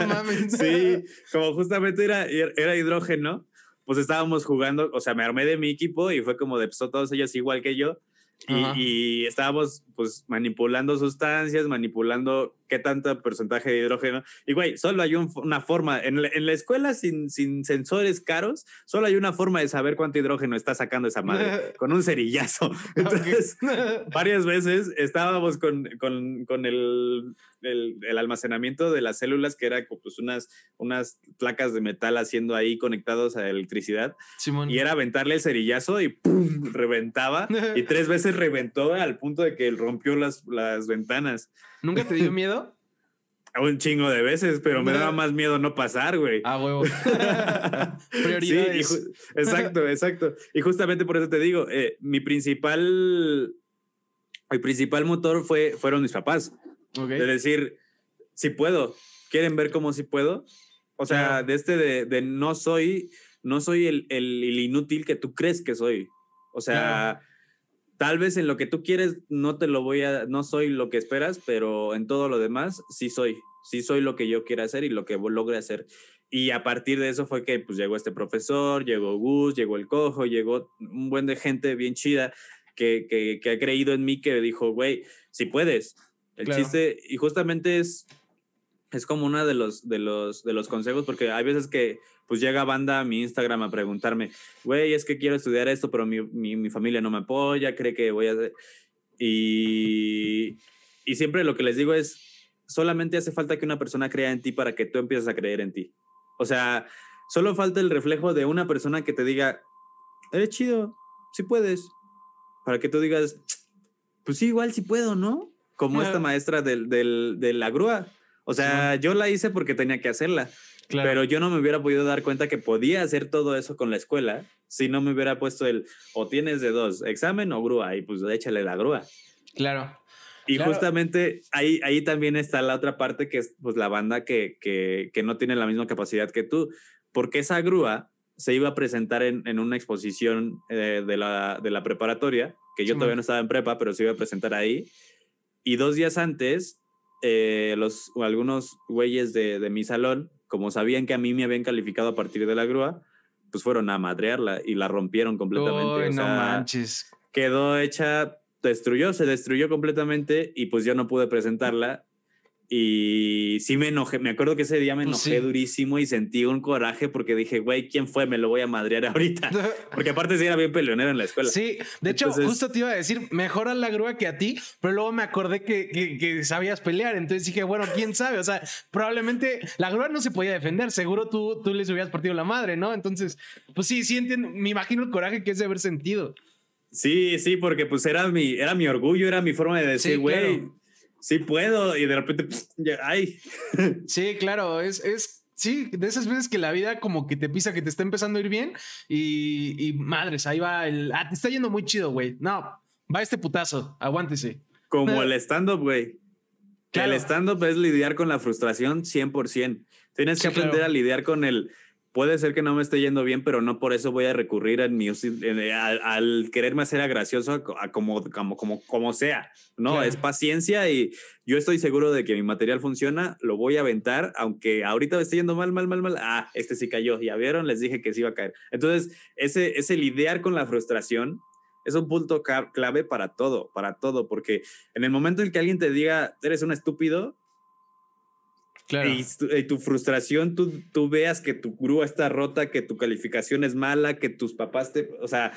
no mames. sí, como justamente era, era hidrógeno, pues estábamos jugando, o sea, me armé de mi equipo y fue como de, pues, todos ellos igual que yo y, estábamos pues manipulando sustancias, manipulando qué tanto porcentaje de hidrógeno. Y güey, solo hay una forma, en la, en la escuela sin, sin, sensores caros, solo hay una forma de saber cuánto hidrógeno está sacando esa madre, con un cerillazo. Entonces, varias veces estábamos con, con, con el el, almacenamiento de las células, que era pues unas, unas placas de metal haciendo ahí conectados a electricidad. Y era aventarle el cerillazo y ¡pum! reventaba. y tres veces reventó al punto de que rompió las, las ventanas. ¿Nunca te dio miedo? Un chingo de veces, pero me daba más miedo no pasar, güey. Ah, huevo. Prioridades. Sí, exacto, exacto. Y justamente por eso te digo, eh, mi principal, mi principal motor fue, fueron mis papás. De decir, si puedo, ¿quieren ver cómo si puedo? O sea, de este de, no soy, no soy el, el, inútil que tú crees que soy. O sea, tal vez en lo que tú quieres no te lo voy a, no soy lo que esperas, pero en todo lo demás sí soy. Sí soy lo que yo quiero hacer y lo que logre hacer. Y a partir de eso fue que pues llegó este profesor, llegó Gus, llegó el cojo, llegó un buen de gente bien chida que, que, que ha creído en mí, que dijo, güey, si puedes, el chiste, y justamente es, es como uno de los, de, los, de los consejos, porque hay veces que pues llega banda a mi Instagram a preguntarme, güey, es que quiero estudiar esto, pero mi, mi, mi familia no me apoya, cree que voy a... Y, y siempre lo que les digo es, solamente hace falta que una persona crea en ti para que tú empieces a creer en ti. O sea, solo falta el reflejo de una persona que te diga, eres chido, sí puedes. Para que tú digas, pues sí, igual sí puedo, ¿no? Como esta maestra del, del, de la grúa. O sea, yo la hice porque tenía que hacerla. Pero yo no me hubiera podido dar cuenta que podía hacer todo eso con la escuela si no me hubiera puesto el o tienes de dos, examen o grúa, y pues échale la grúa. Claro. Y justamente ahí, ahí también está la otra parte que es pues la banda que, que, que, no tiene la misma capacidad que tú, porque esa grúa se iba a presentar en, en una exposición eh, de, la, de la preparatoria, que yo todavía no estaba en prepa, pero se iba a presentar ahí. Y dos días antes, eh, los, algunos güeyes de, de mi salón como sabían que a mí me habían calificado a partir de la grúa, pues fueron a madrearla y la rompieron completamente. no manches. Quedó hecha, destruyó, se destruyó completamente y pues yo no pude presentarla y sí me enojé, me acuerdo que ese día me pues enojé durísimo y sentí un coraje porque dije, güey, ¿quién fue? Me lo voy a madrear ahorita. Porque aparte sí era bien peleonero en la escuela. Sí, de hecho, justo te iba a decir, mejor a la grúa que a ti, pero luego me acordé que, que, sabías pelear, entonces dije, bueno, quién sabe, o sea, probablemente la grúa no se podía defender, seguro tú, tú les hubieras partido la madre, ¿no? Entonces, pues sí, sí entiendo, me imagino el coraje que es de haber sentido. Sí, sí, porque pues era mi, era mi orgullo, era mi forma de decir, güey sí puedo, y de repente, ay. Sí, claro, es, es, sí, de esas veces que la vida como que te pisa, que te está empezando a ir bien, y, madres, ahí va el, ah, te está yendo muy chido, güey. No, va este putazo, aguántese. Como el stand-up, güey. El stand-up es lidiar con la frustración 100%. Tienes que aprender a lidiar con el puede ser que no me esté yendo bien, pero no por eso voy a recurrir al, al, quererme hacer gracioso a, como, como, como, como sea. No, es paciencia y yo estoy seguro de que mi material funciona, lo voy a aventar, aunque ahorita me esté yendo mal, mal, mal, mal. Ah, este sí cayó, ya vieron, les dije que sí iba a caer. Entonces, ese, ese lidiar con la frustración es un punto clave para todo, para todo, porque en el momento en que alguien te diga, eres un estúpido, y, tu, frustración, tú, tú veas que tu grúa está rota, que tu calificación es mala, que tus papás te... O sea,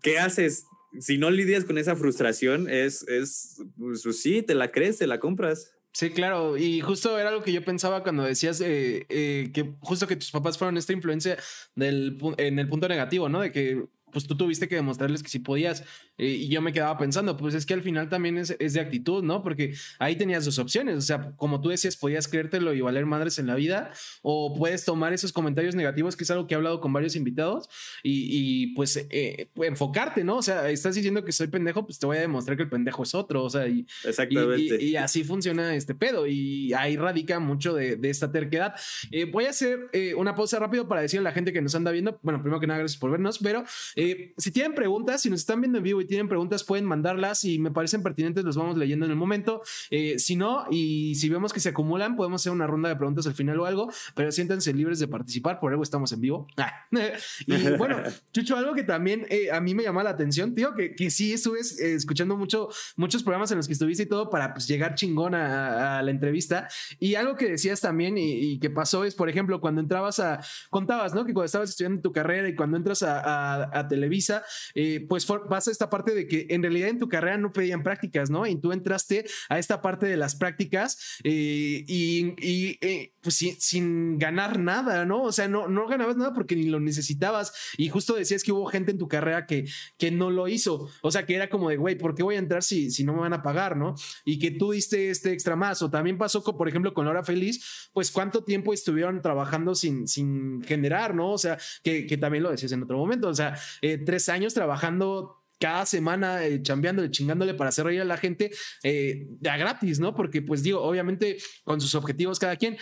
¿qué haces? Si no lidias con esa frustración, es, es pues, pues sí, te la crees, te la compras. Sí, claro. Y justo era lo que yo pensaba cuando decías eh, eh, que justo que tus papás fueron esta influencia del, en el punto negativo, ¿no? De que pues tú tuviste que demostrarles que sí podías. Eh, y yo me quedaba pensando, pues es que al final también es, es, de actitud, ¿no? Porque ahí tenías dos opciones. O sea, como tú decías, podías creértelo y valer madres en la vida, o puedes tomar esos comentarios negativos, que es algo que he hablado con varios invitados, y, y pues eh, enfocarte, ¿no? O sea, estás diciendo que soy pendejo, pues te voy a demostrar que el pendejo es otro. O sea, y, Exactamente. y, así funciona este pedo. Y ahí radica mucho de, de esta terquedad. Eh, voy a hacer una pausa rápido para decirle a la gente que nos anda viendo, bueno, primero que nada, gracias por vernos, pero eh, si tienen preguntas, si nos están viendo en vivo y tienen preguntas, pueden mandarlas y me parecen pertinentes, los vamos leyendo en el momento. Eh, si no, y si vemos que se acumulan, podemos hacer una ronda de preguntas al final o algo, pero siéntanse libres de participar, por algo estamos en vivo. Y bueno, Chucho, algo que también eh, a mí me llama la atención, tío, que, que sí estuve escuchando mucho, muchos programas en los que estuviste y todo para pues, llegar chingón a, la entrevista. Y algo que decías también y, que pasó es, por ejemplo, cuando entrabas a, contabas, ¿no? Que cuando estabas estudiando tu carrera y cuando entras a, Televisa, eh, pues pasa esta parte de que en realidad en tu carrera no pedían prácticas, ¿no? Y tú entraste a esta parte de las prácticas eh, y, eh, pues sin, ganar nada, ¿no? O sea, no, no ganabas nada porque ni lo necesitabas. Y justo decías que hubo gente en tu carrera que, que no lo hizo. O sea, que era como de, güey, ¿por qué voy a entrar si, si no me van a pagar, ¿no? Y que tú diste este extra más. O también pasó, con, por ejemplo, con Laura Feliz, pues cuánto tiempo estuvieron trabajando sin, sin generar, ¿no? O sea, que, que también lo decías en otro momento. O sea, tres años trabajando cada semana eh, chambeándole, chingándole para hacer reír a la gente eh, ya gratis, ¿no? Porque pues digo, obviamente con sus objetivos cada quien.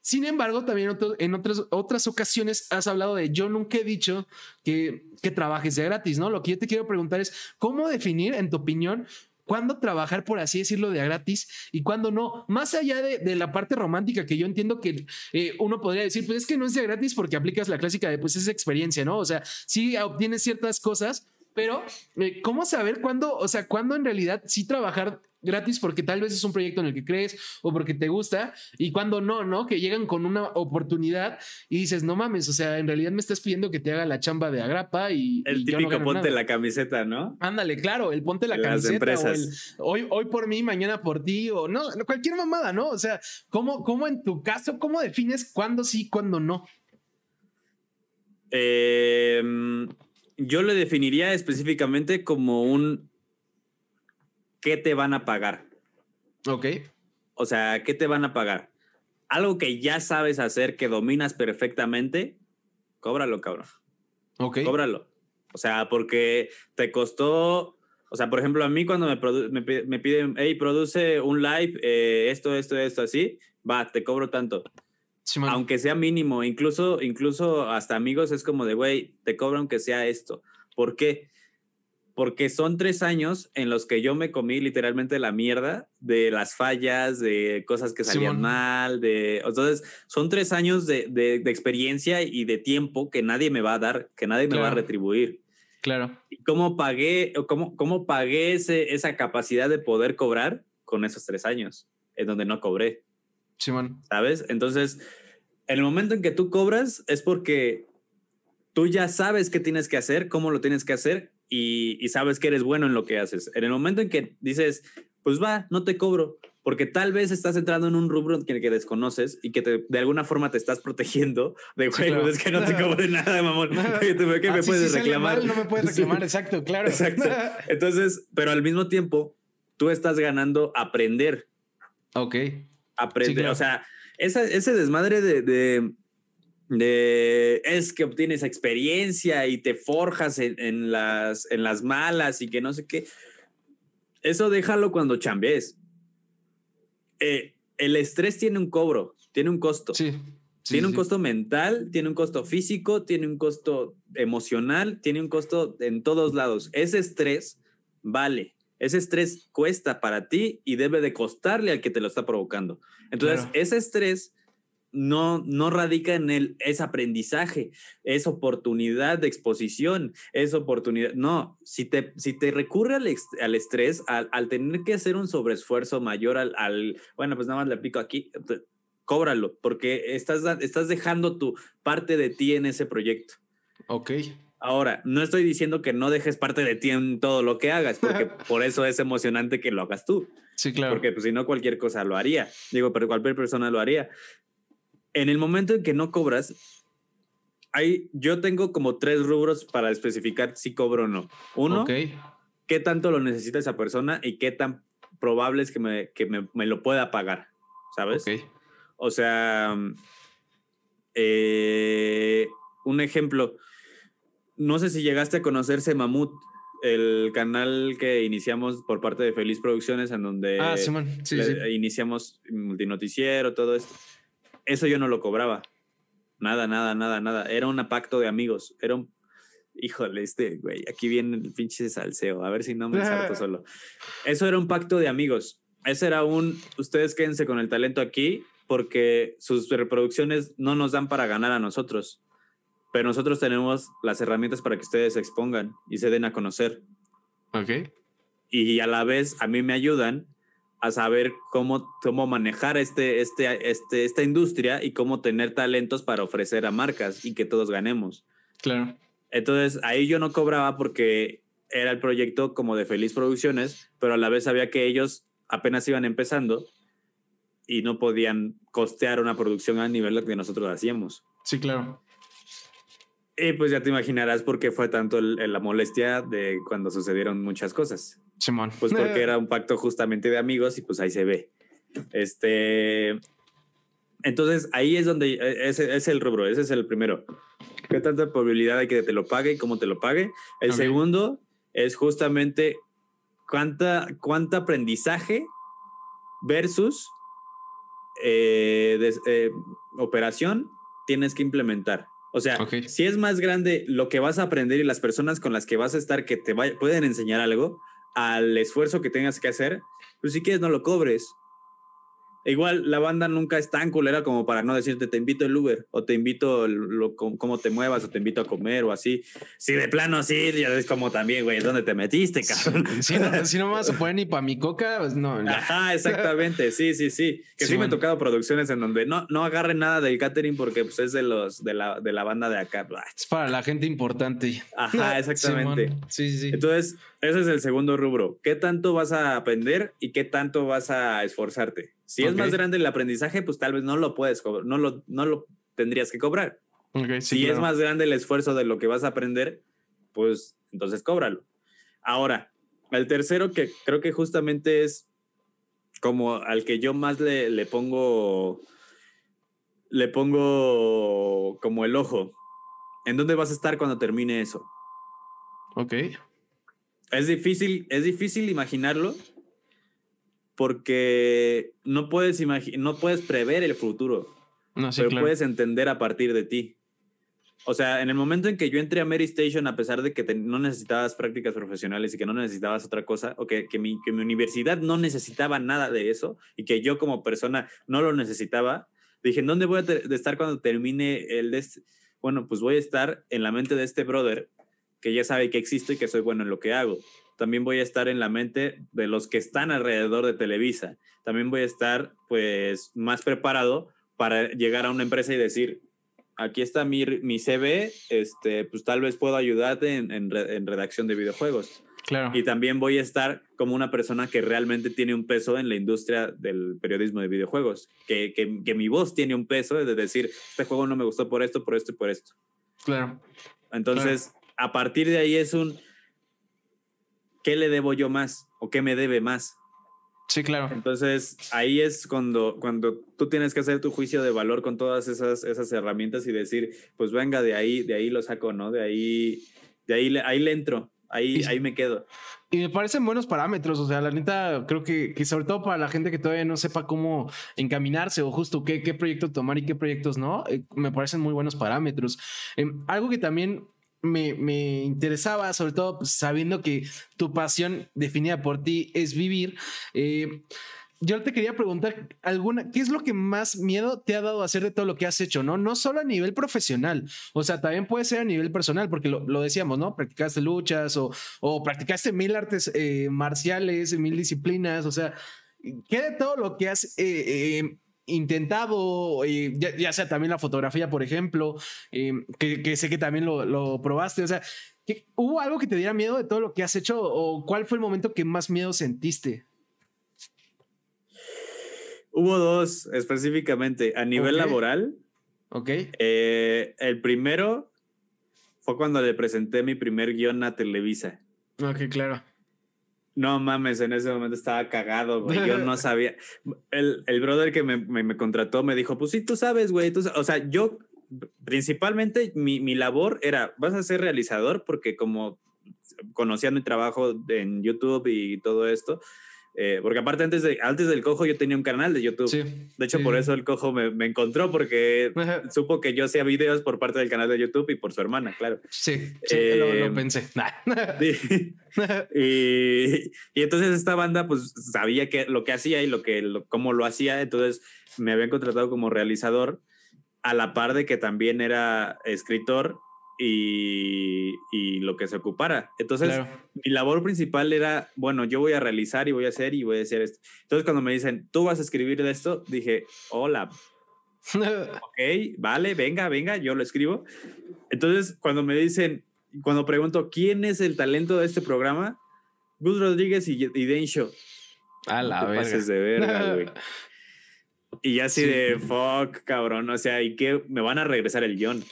Sin embargo, también en otras, otras ocasiones has hablado de yo nunca he dicho que, que trabajes de gratis, ¿no? Lo que yo te quiero preguntar es, ¿cómo definir, en tu opinión, cuándo trabajar, por así decirlo, de gratis y cuándo no. Más allá de, la parte romántica, que yo entiendo que eh, uno podría decir, pues es que no es de gratis porque aplicas la clásica de, pues es experiencia, ¿no? O sea, sí obtienes ciertas cosas, pero, eh, ¿cómo saber cuándo, o sea, cuándo en realidad sí trabajar gratis porque tal vez es un proyecto en el que crees o porque te gusta y cuando no, ¿no? Que llegan con una oportunidad y dices, no mames, o sea, en realidad me estás pidiendo que te haga la chamba de agrapa y... El típico ponte la camiseta, ¿no? Ándale, claro, el ponte la camiseta o el hoy, hoy por mí, mañana por ti o no, cualquier mamada, ¿no? O sea, ¿cómo, cómo en tu caso, cómo defines cuándo sí, cuándo no? Em, yo lo definiría específicamente como un ¿qué te van a pagar? Ok. O sea, ¿qué te van a pagar? Algo que ya sabes hacer, que dominas perfectamente, cóbralo, cabrón. Ok. Cóbralo. O sea, porque te costó, o sea, por ejemplo, a mí cuando me, me, piden, hey, produce un live, eh, esto, esto, esto, así, va, te cobro tanto. Aunque sea mínimo, incluso, incluso hasta amigos es como de, güey, te cobro aunque sea esto. ¿Por qué? porque son tres años en los que yo me comí literalmente la mierda de las fallas, de cosas que salían mal, de... Entonces, son tres años de, de, experiencia y de tiempo que nadie me va a dar, que nadie me va a retribuir. Claro. ¿Y cómo pagué, cómo, cómo pagué ese, esa capacidad de poder cobrar con esos tres años, en donde no cobré? Simón. ¿Sabes? Entonces, en el momento en que tú cobras es porque tú ya sabes qué tienes que hacer, cómo lo tienes que hacer y, sabes que eres bueno en lo que haces. En el momento en que dices, pues va, no te cobro, porque tal vez estás entrando en un rubro que, que desconoces y que de alguna forma te estás protegiendo de, güey, pues es que no te cobre nada, mamón. ¿Qué me ah, puedes reclamar? no me puedes reclamar, exacto, claro. Exacto. Entonces, pero al mismo tiempo, tú estás ganando aprender. Ok. Aprender, o sea, ese desmadre de de es que obtienes experiencia y te forjas en, las, en las malas y que no sé qué. Eso déjalo cuando chambees. Eh, el estrés tiene un cobro, tiene un costo. Sí. tiene un costo mental, tiene un costo físico, tiene un costo emocional, tiene un costo en todos lados. Ese estrés vale. Ese estrés cuesta para ti y debe de costarle al que te lo está provocando. Entonces, ese estrés no, no radica en el, es aprendizaje, es oportunidad de exposición, es oportunidad. No, si te, si te recurre al, al estrés, al, al, tener que hacer un sobreesfuerzo mayor al, al, bueno, pues nada más le aplico aquí, cóbralo, porque estás, estás dejando tu parte de ti en ese proyecto. Ok. Ahora, no estoy diciendo que no dejes parte de ti en todo lo que hagas, porque por eso es emocionante que lo hagas tú. Sí, claro. Porque pues, si no, cualquier cosa lo haría. Digo, pero cualquier persona lo haría en el momento en que no cobras, hay, yo tengo como tres rubros para especificar si cobro o no. Uno, qué tanto lo necesita esa persona y qué tan probable es que me, que me, lo pueda pagar, ¿sabes? O sea, eh, un ejemplo, no sé si llegaste a conocerse Mamut, el canal que iniciamos por parte de Feliz Producciones, en donde ah, sí, sí, sí. iniciamos multinoticiero, todo esto eso yo no lo cobraba. Nada, nada, nada, nada. Era un pacto de amigos. Era un. Híjole, este, güey, aquí viene el pinche salseo. A ver si no me salto solo. Eso era un pacto de amigos. Ese era un. Ustedes quédense con el talento aquí porque sus reproducciones no nos dan para ganar a nosotros. Pero nosotros tenemos las herramientas para que ustedes se expongan y se den a conocer. Ok. Y a la vez a mí me ayudan a saber cómo, cómo manejar este, este, este, esta industria y cómo tener talentos para ofrecer a marcas y que todos ganemos. Claro. Entonces ahí yo no cobraba porque era el proyecto como de Feliz Producciones, pero a la vez sabía que ellos apenas iban empezando y no podían costear una producción a nivel que nosotros hacíamos. Sí, claro. Y pues ya te imaginarás por qué fue tanto la molestia de cuando sucedieron muchas cosas. Simón. Pues porque era un pacto justamente de amigos y pues ahí se ve. Este. Entonces ahí es donde e, ese es el rubro, ese es el primero. ¿Qué tanta probabilidad hay que te lo pague y cómo te lo pague? El segundo es justamente cuánta, cuánto aprendizaje versus eh, eh, operación tienes que implementar. O sea, si es más grande lo que vas a aprender y las personas con las que vas a estar que te pueden enseñar algo al esfuerzo que tengas que hacer, pues si quieres no lo cobres. Igual la banda nunca es tan culera como para no decirte te invito el Uber o te invito lo, cómo te muevas o te invito a comer o así. Si de plano así, ya ves como también, güey, ¿dónde te metiste, cabrón? Si no, si no me vas a poner ni para mi coca, pues no. Ajá, exactamente, sí, sí, sí. Que sí, me he tocado producciones en donde no, no agarren nada del catering porque pues, es de los de la, de la banda de acá. Es para la gente importante. Ajá, exactamente. Sí, sí, sí. Entonces, ese es el segundo rubro. ¿Qué tanto vas a aprender y qué tanto vas a esforzarte? Si es más grande el aprendizaje, pues tal vez no lo puedes cobrar, no lo, no lo tendrías que cobrar. si es más grande el esfuerzo de lo que vas a aprender, pues entonces cóbralo. Ahora, el tercero que creo que justamente es como al que yo más le, le pongo, le pongo como el ojo. ¿En dónde vas a estar cuando termine eso? Ok. Es difícil, es difícil imaginarlo porque no puedes, no puedes prever el futuro, no, pero puedes entender a partir de ti. O sea, en el momento en que yo entré a Mary Station, a pesar de que no necesitabas prácticas profesionales y que no necesitabas otra cosa, o que, que, mi, que mi universidad no necesitaba nada de eso y que yo como persona no lo necesitaba, dije, ¿en dónde voy a estar cuando termine el? Bueno, pues voy a estar en la mente de este brother que ya sabe que existo y que soy bueno en lo que hago. También voy a estar en la mente de los que están alrededor de Televisa. También voy a estar pues más preparado para llegar a una empresa y decir, aquí está mi, mi CV, este, pues tal vez puedo ayudarte en, en, redacción de videojuegos. Claro. Y también voy a estar como una persona que realmente tiene un peso en la industria del periodismo de videojuegos, que, que, que mi voz tiene un peso de decir, este juego no me gustó por esto, por esto y por esto. Claro. Entonces, a partir de ahí es un, ¿qué le debo yo más o qué me debe más? Sí, claro. Entonces, ahí es cuando, cuando tú tienes que hacer tu juicio de valor con todas esas, esas herramientas y decir, pues venga, de ahí, de ahí lo saco, ¿no? De ahí, de ahí, ahí le entro, ahí, ahí me quedo. Y me parecen buenos parámetros, o sea, la neta, creo que, que, sobre todo para la gente que todavía no sepa cómo encaminarse o justo qué, qué proyectos tomar y qué proyectos no, eh, me parecen muy buenos parámetros. Em, algo que también me, interesaba, sobre todo pues, sabiendo que tu pasión definida por ti es vivir. Eh, yo te quería preguntar alguna, ¿qué es lo que más miedo te ha dado hacer de todo lo que has hecho? No, no solo a nivel profesional, o sea, también puede ser a nivel personal, porque lo, decíamos, ¿no? Practicaste luchas o, o practicaste mil artes eh, marciales, mil disciplinas, o sea, ¿qué de todo lo que has eh, intentado, eh, ya, sea también la fotografía, por ejemplo, eh, que, sé que también lo, probaste, o sea, ¿hubo algo que te diera miedo de todo lo que has hecho o cuál fue el momento que más miedo sentiste? Hubo dos específicamente. A nivel laboral. Ok. Eh, el primero fue cuando le presenté mi primer guion a Televisa. Ok, claro. No mames, en ese momento estaba cagado, güey. Yo no sabía. El, el brother que me, me, contrató me dijo, pues sí, tú sabes, güey. o sea, yo principalmente mi, mi, labor era, vas a ser realizador porque como conocía mi trabajo en YouTube y todo esto, eh, porque aparte antes, de, antes del cojo yo tenía un canal de YouTube. de hecho, por eso el cojo me, me encontró, porque supo que yo hacía videos por parte del canal de YouTube y por su hermana, claro. Sí, sí lo, lo, em, pensé. y, y, entonces esta banda pues sabía que, lo que hacía y lo que, cómo lo hacía, entonces me habían contratado como realizador a la par de que también era escritor y, lo que se ocupara. Entonces, mi labor principal era, bueno, yo voy a realizar y voy a hacer y voy a hacer esto. Entonces, cuando me dicen, tú vas a escribir de esto, dije, hola. ok, vale, venga, venga, yo lo escribo. Entonces, cuando me dicen, cuando pregunto, ¿quién es el talento de este programa? Gus Rodríguez y, y Densho. A la verga. de verga, güey. Y así de fuck, cabrón. O sea, ¿y qué? Me van a regresar el guion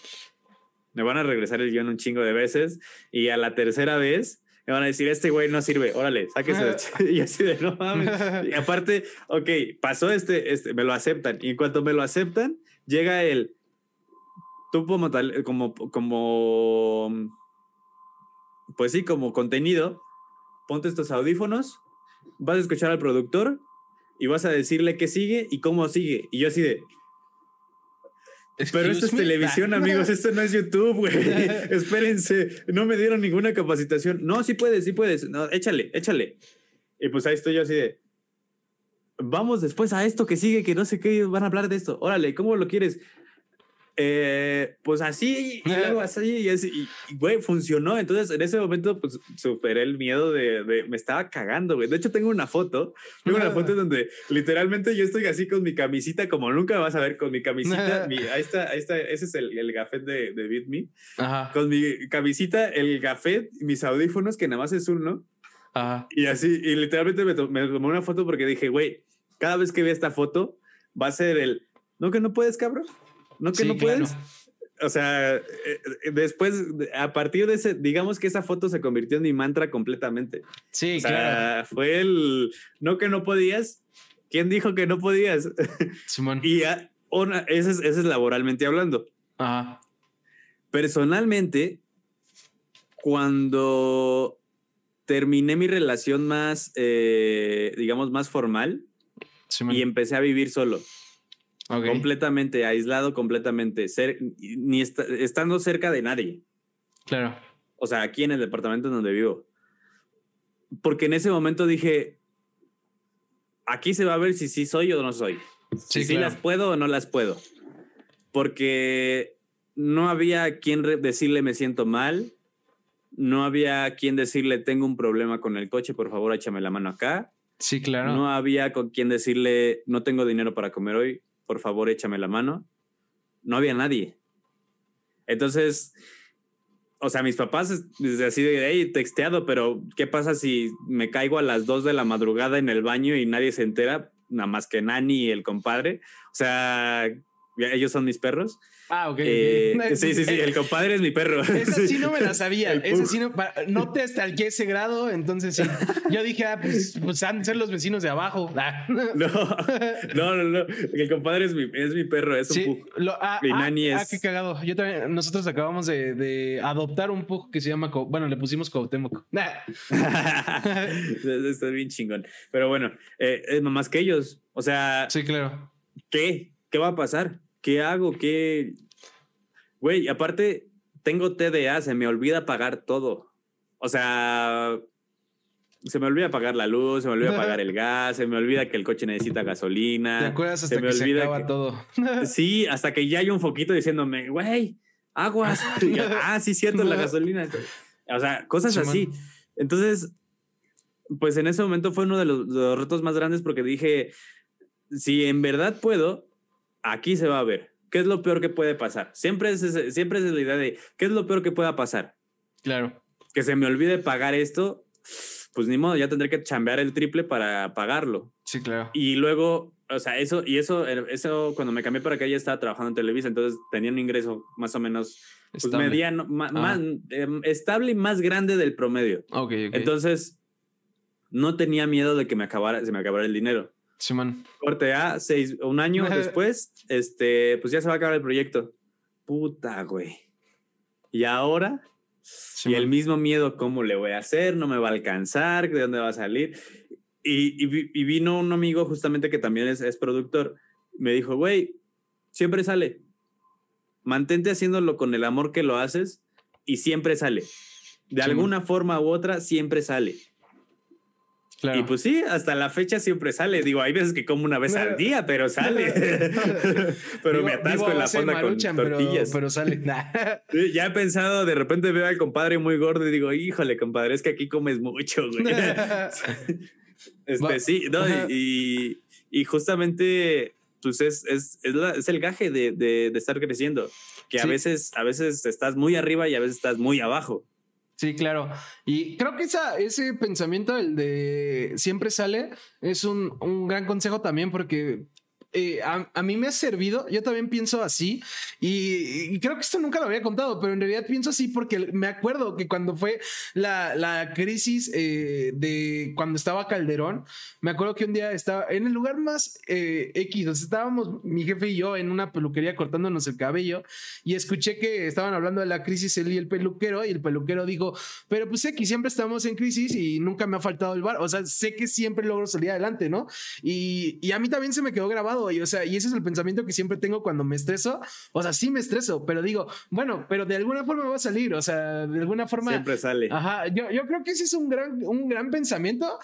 me van a regresar el guion un chingo de veces y a la tercera vez me van a decir, este güey no sirve, órale, sáquese. y así de, no mames. Y aparte, ok, pasó este, este, me lo aceptan. Y en cuanto me lo aceptan, llega el, tú como tal, como, como, pues sí, como contenido, ponte estos audífonos, vas a escuchar al productor y vas a decirle qué sigue y cómo sigue. Y yo así de, pero esto es televisión, amigos. Esto no es YouTube, güey. Espérense. No me dieron ninguna capacitación. No, sí puedes, sí puedes. No, échale, échale. Y pues ahí estoy yo así de. vamos después a esto que sigue, que no sé qué, van a hablar de esto. Órale, ¿cómo lo quieres? Eh, pues así, y luego así, y así, y, güey, funcionó. Entonces, en ese momento, pues superé el miedo de, de me estaba cagando, güey. De hecho, tengo una foto, tengo una foto donde literalmente yo estoy así con mi camisita, como nunca vas a ver, con mi camisita, mi, ahí está, ahí está, ese es el, el gafet de, de Beat Me. Ajá. Con mi camisita, el gafet, mis audífonos, que nada más es uno. Ajá. Y así, y literalmente me, to- me tomé una foto porque dije, güey, cada vez que vea esta foto, va a ser el, ¿no que no puedes, cabrón? ¿No que Sí, no claro. puedes? O sea, eh, después, de- a partir de ese, digamos que esa foto se convirtió en mi mantra completamente. Sí, o sea, claro. fue el, no que no podías. ¿Quién dijo que no podías? Simón. y ah, una, ese, es, ese es laboralmente hablando. Ajá. Personalmente, cuando terminé mi relación más, eh, digamos, más formal y empecé a vivir solo, Completamente aislado, completamente, cer- ni est- estando cerca de nadie. Claro. O sea, aquí en el departamento en donde vivo. Porque en ese momento dije, aquí se va a ver si sí soy o no soy. Si Sí, claro. las puedo o no las puedo. Porque no había quien decirle me siento mal. No había quien decirle tengo un problema con el coche, por favor échame la mano acá. Sí, claro. No había con quien decirle no tengo dinero para comer hoy, por favor échame la mano. No había nadie. Entonces, o sea, mis papás es- desde así de, hey, texteado, pero ¿qué pasa si me caigo a las 2 de la madrugada en el baño y nadie se entera? Nada más que Nani y el compadre. O sea, ellos son mis perros. Ah, ok. Eh, sí, sí, sí, el compadre es mi perro. Esa sí no me la sabía. Esa sí no, no te estalqué ese grado, entonces sí. Yo dije, ah, pues, pues han de ser los vecinos de abajo. Ah. No, no, no, no. El compadre es mi, es mi perro, es un Sí, pug. lo, ah, Mi ah, nani ah, es- qué cagado. Yo también, nosotros acabamos de, de adoptar un pug que se llama, bueno, le pusimos Cuauhtémoc. Ah, Está bien chingón. Pero bueno, eh, es más que ellos. O sea, Sí, claro. ¿qué? ¿Qué va a pasar? ¿Qué hago? ¿Qué? Güey, aparte, tengo TDA, se me olvida pagar todo. O sea, se me olvida pagar la luz, se me olvida pagar el gas, se me olvida que el coche necesita ¿Te gasolina. acuerdas hasta Ah, me que se olvida acaba que- todo? Sí, hasta que ya hay un foquito diciéndome, güey, aguas. Yo, ah, sí, cierto, la gasolina. O sea, cosas así. Entonces, pues en ese momento fue uno de los, de los retos más grandes porque dije, si en verdad puedo, aquí se va a ver. ¿Qué es lo peor que puede pasar? Siempre es, ese- siempre es la idea de, ¿qué es lo peor que pueda pasar? Claro. Que se me olvide pagar esto, pues ni modo, ya tendré que chambear el triple para pagarlo. Sí, claro. Y luego, o sea, eso, y eso, eso cuando me cambié para acá ya estaba trabajando en Televisa, entonces tenía un ingreso más o menos pues, Estable. mediano, Ah. más em, estable y más grande del promedio. Ok, ok. Entonces, no tenía miedo de que me acabara, se me acabara el dinero. Simón. Corte A, seis, un año después, este, pues ya se va a acabar el proyecto. Puta, güey. Y ahora, y Simón. el mismo miedo, ¿cómo le voy a hacer? ¿No me va a alcanzar? ¿De dónde va a salir? Y, y vi- y vino un amigo justamente que también es, es productor. Me dijo, güey, siempre sale. Mantente haciéndolo con el amor que lo haces y siempre sale. De alguna forma u otra, siempre sale. Claro. Y pues sí, hasta la fecha siempre sale. Digo, hay veces que como una vez al día, pero sale. pero me atasco en la fonda con Maruchan, pero- tortillas. Pero, sale. Sí, Ya he pensado, de repente veo al compadre muy gordo y digo, híjole, compadre, es que aquí comes mucho, güey. este, Va- sí, no, y, y justamente, pues es, es, es, la- es el gaje de, de, de estar creciendo, que a veces, a veces estás muy arriba y a veces estás muy abajo. Sí, claro. Y creo que ese pensamiento, el de siempre sale, es un, un gran consejo también porque eh, a, a mí me ha servido, yo también pienso así y, y creo que esto nunca lo había contado, pero en realidad pienso así porque me acuerdo que cuando fue la, la crisis eh, de cuando estaba Calderón, me acuerdo que un día estaba en el lugar más eh, X, o sea, estábamos mi jefe y yo en una peluquería cortándonos el cabello y escuché que estaban hablando de la crisis él y el peluquero y el peluquero dijo, pero pues que siempre estamos en crisis y nunca me ha faltado el bar, o sea, sé que siempre logro salir adelante, ¿no? Y, y a mí también se me quedó grabado o sea, y ese es el pensamiento que siempre tengo cuando me estreso, o sea, sí me estreso, pero digo, bueno, pero de alguna forma va a salir, o sea, de alguna forma... Siempre sale. Ajá, yo, yo creo que ese es un gran, un gran pensamiento.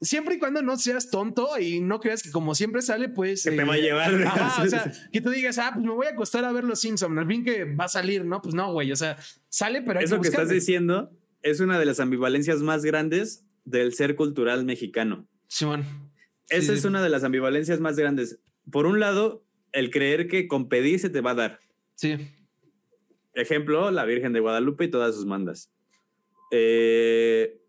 siempre y cuando no seas tonto y no creas que como siempre sale, pues... Que te va a llevar. Ajá, o sea, que tú digas, ah, pues me voy a acostar a ver los Simpsons, al fin que va a salir, ¿no? Pues no, güey, o sea, sale, pero hay Eso que, que estás diciendo es una de las ambivalencias más grandes del ser cultural mexicano. Simón. Esa Sí, es una de las ambivalencias más grandes. Por un lado, el creer que con pedir se te va a dar. Sí, Ejemplo, la Virgen de Guadalupe y todas sus mandas. Eh,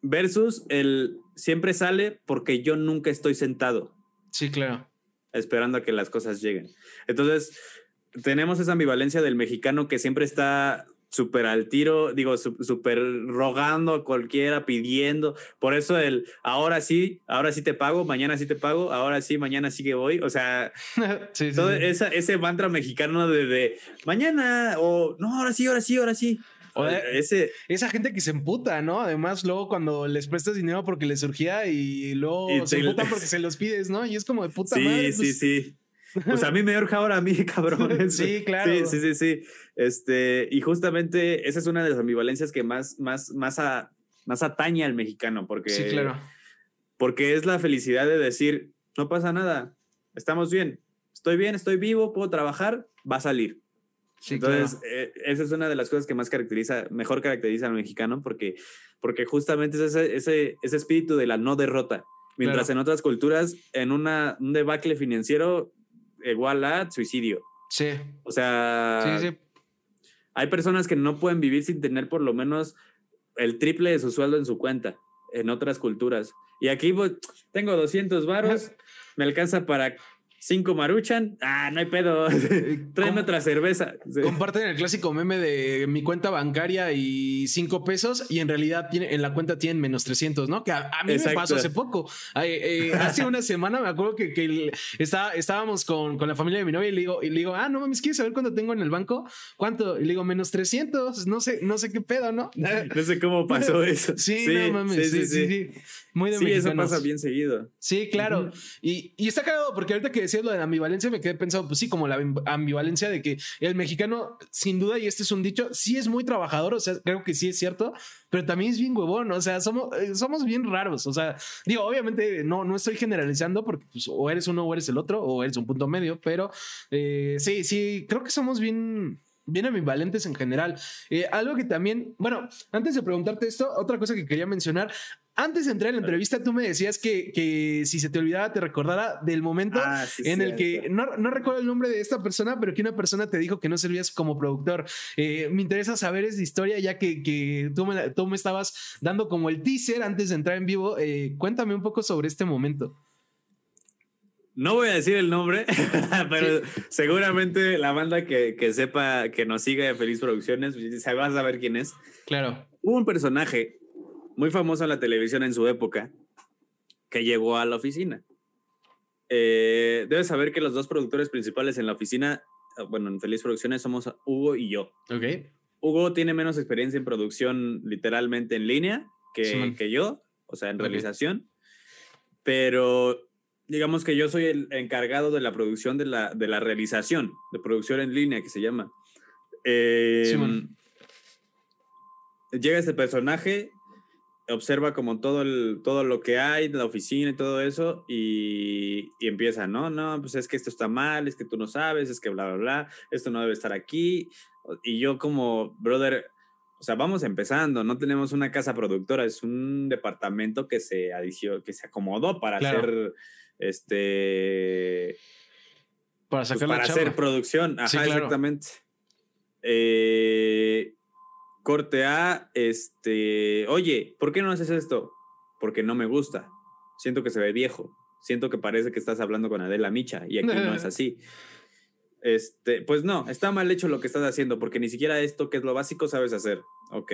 versus el siempre sale porque yo nunca estoy sentado sí, claro. esperando a que las cosas lleguen. Entonces, tenemos esa ambivalencia del mexicano que siempre está súper al tiro, digo, súper rogando a cualquiera, pidiendo. Por eso el ahora sí, ahora sí te pago, mañana sí te pago, ahora sí, mañana sí que voy. O sea, sí, sí, todo sí. esa- ese mantra mexicano de, de mañana o no, ahora sí, ahora sí, ahora sí. O de- ese, Esa gente que se emputa, ¿no? Además, luego cuando les prestas dinero porque les surgía y luego Y se emputan porque se los pides, ¿no? Y es como de puta sí, madre. sí, pues, sí. Pues a mí me urge ahora a mí, cabrón. Sí, claro. Sí, sí, sí, sí. Este, y justamente esa es una de las ambivalencias que más, más, más, a- más atañe al mexicano, porque, Sí, claro. porque es la felicidad de decir, no pasa nada, estamos bien, estoy bien, estoy vivo, puedo trabajar, va a salir. Sí, Entonces, claro. eh, esa es una de las cosas que más caracteriza, mejor caracteriza al mexicano, porque, porque justamente es ese, ese, ese espíritu de la no derrota. Mientras Claro. en otras culturas, en una, un debacle financiero igual a suicidio. Sí, O sea, sí, sí. hay personas que no pueden vivir sin tener por lo menos el triple de su sueldo en su cuenta en otras culturas. Y aquí pues, tengo 200 varos, me alcanza para cinco maruchan. Ah, no hay pedo. Tráeme otra cerveza. Sí. Comparten el clásico meme de mi cuenta bancaria y cinco pesos y en realidad tiene, en la cuenta tienen menos 300, ¿no? Que a, a mí me pasó hace poco. Eh, hace una semana me acuerdo que, que está- estábamos con, con la familia de mi novia y le digo, y le digo, ah, no mames, ¿quieres saber cuánto tengo en el banco? ¿Cuánto? Y le digo, menos 300, no sé, no sé qué pedo, ¿no? No sé cómo pasó eso. Sí, no mames, sí, sí, sí. Muy de Sí, eso mexicanos. pasa bien seguido. Sí, claro. Y, y está cagado porque ahorita que decías lo de la ambivalencia me quedé pensando, pues sí, como la amb- ambivalencia de que el mexicano, sin duda, y este es un dicho, sí es muy trabajador, o sea, creo que sí es cierto, pero también es bien huevón, o sea, somos, eh, somos bien raros, o sea, digo, obviamente no, no estoy generalizando porque pues, o eres uno o eres el otro, o eres un punto medio, pero eh, sí, sí, creo que somos bien... Bien ambivalentes en general. Eh, algo que también, bueno, antes de preguntarte esto, otra cosa que quería mencionar, antes de entrar en la entrevista, tú me decías que, que si se te olvidaba, te recordara del momento Ah, sí, en el que no, no recuerdo el nombre de esta persona, pero que una persona te dijo que no servías como productor. Eh, me interesa saber esa historia, ya que, que tú, me, tú me estabas dando como el teaser antes de entrar en vivo. Eh, cuéntame un poco sobre este momento. No voy a decir el nombre, pero seguramente la banda que, que sepa, que nos siga de Feliz Producciones, pues, se va a saber quién es. Claro. Hubo un personaje muy famoso en la televisión en su época que llegó a la oficina. Eh, debes saber que los dos productores principales en la oficina, eh, bueno, en Feliz Producciones somos Hugo y yo. Ok. Hugo tiene menos experiencia en producción literalmente en línea que, Simón. que yo, o sea, en Ok. realización, pero digamos que yo soy el encargado de la producción de la, de la realización, de producción en línea que se llama. Eh, Simón. llega este personaje, observa como todo, el, todo lo que hay la oficina y todo eso y, y empieza, no, no, pues es que esto está mal, es que tú no sabes, es que bla, bla, bla, esto no debe estar aquí. Y yo como, brother, o sea, vamos empezando, no tenemos una casa productora, es un departamento que se adició, que se acomodó para Claro. hacer, este, Para pues, sacar la para chamba. hacer producción. Ajá, Sí, claro. exactamente. Eh, corte A, este, oye, ¿por qué no haces esto? Porque no me gusta. Siento que se ve viejo. Siento que parece que estás hablando con Adela Micha y aquí no es así. Este, pues no, está mal hecho lo que estás haciendo porque ni siquiera esto que es lo básico sabes hacer. Ok.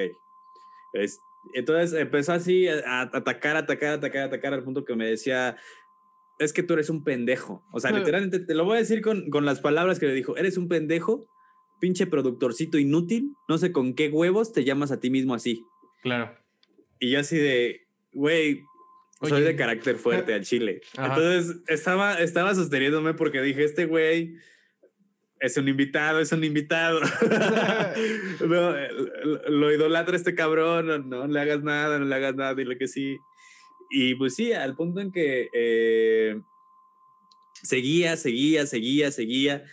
Es- entonces empezó así a, atacar, atacar, atacar, atacar al punto que me decía, es que tú eres un pendejo. O sea, literalmente te lo voy a decir con, con las palabras que le dijo, eres un pendejo, pinche productorcito inútil, no sé con qué huevos te llamas a ti mismo así. Claro. Y yo así de, güey, soy de carácter fuerte al chile. Ajá. Entonces estaba, estaba sosteniéndome porque dije, este güey es un invitado, es un invitado. No, lo, lo idolatra este cabrón, no, no le hagas nada, no le hagas nada, dile que sí. y pues sí, al punto en que eh, seguía, seguía, seguía, seguía.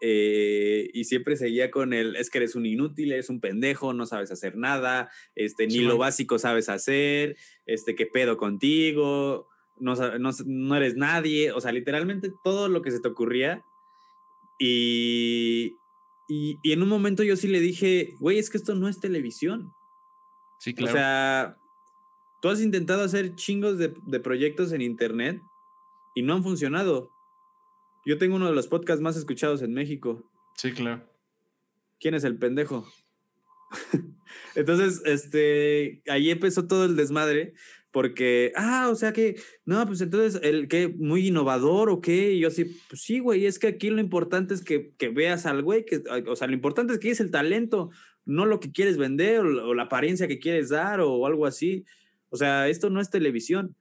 Eh, y siempre seguía con el, es que eres un inútil, eres un pendejo, no sabes hacer nada, este, ni lo básico sabes hacer, este, qué pedo contigo, no, no, no eres nadie, o sea, literalmente todo lo que se te ocurría. Y, y, y en un momento yo sí le dije, güey, es que esto no es televisión. Sí, O sea, tú has intentado hacer chingos de, de proyectos en internet y no han funcionado. Yo tengo uno de los podcasts más escuchados en México. sí, claro. ¿Quién es el pendejo? Entonces, este, ahí empezó todo el desmadre porque, ah, o sea que, no, pues entonces, el que muy innovador o qué, y yo así, pues sí, güey, es que aquí lo importante es que, que veas al güey, que, o sea, lo importante es que es el talento, no lo que quieres vender o, la- o la apariencia que quieres dar o algo así. O sea, esto no es televisión.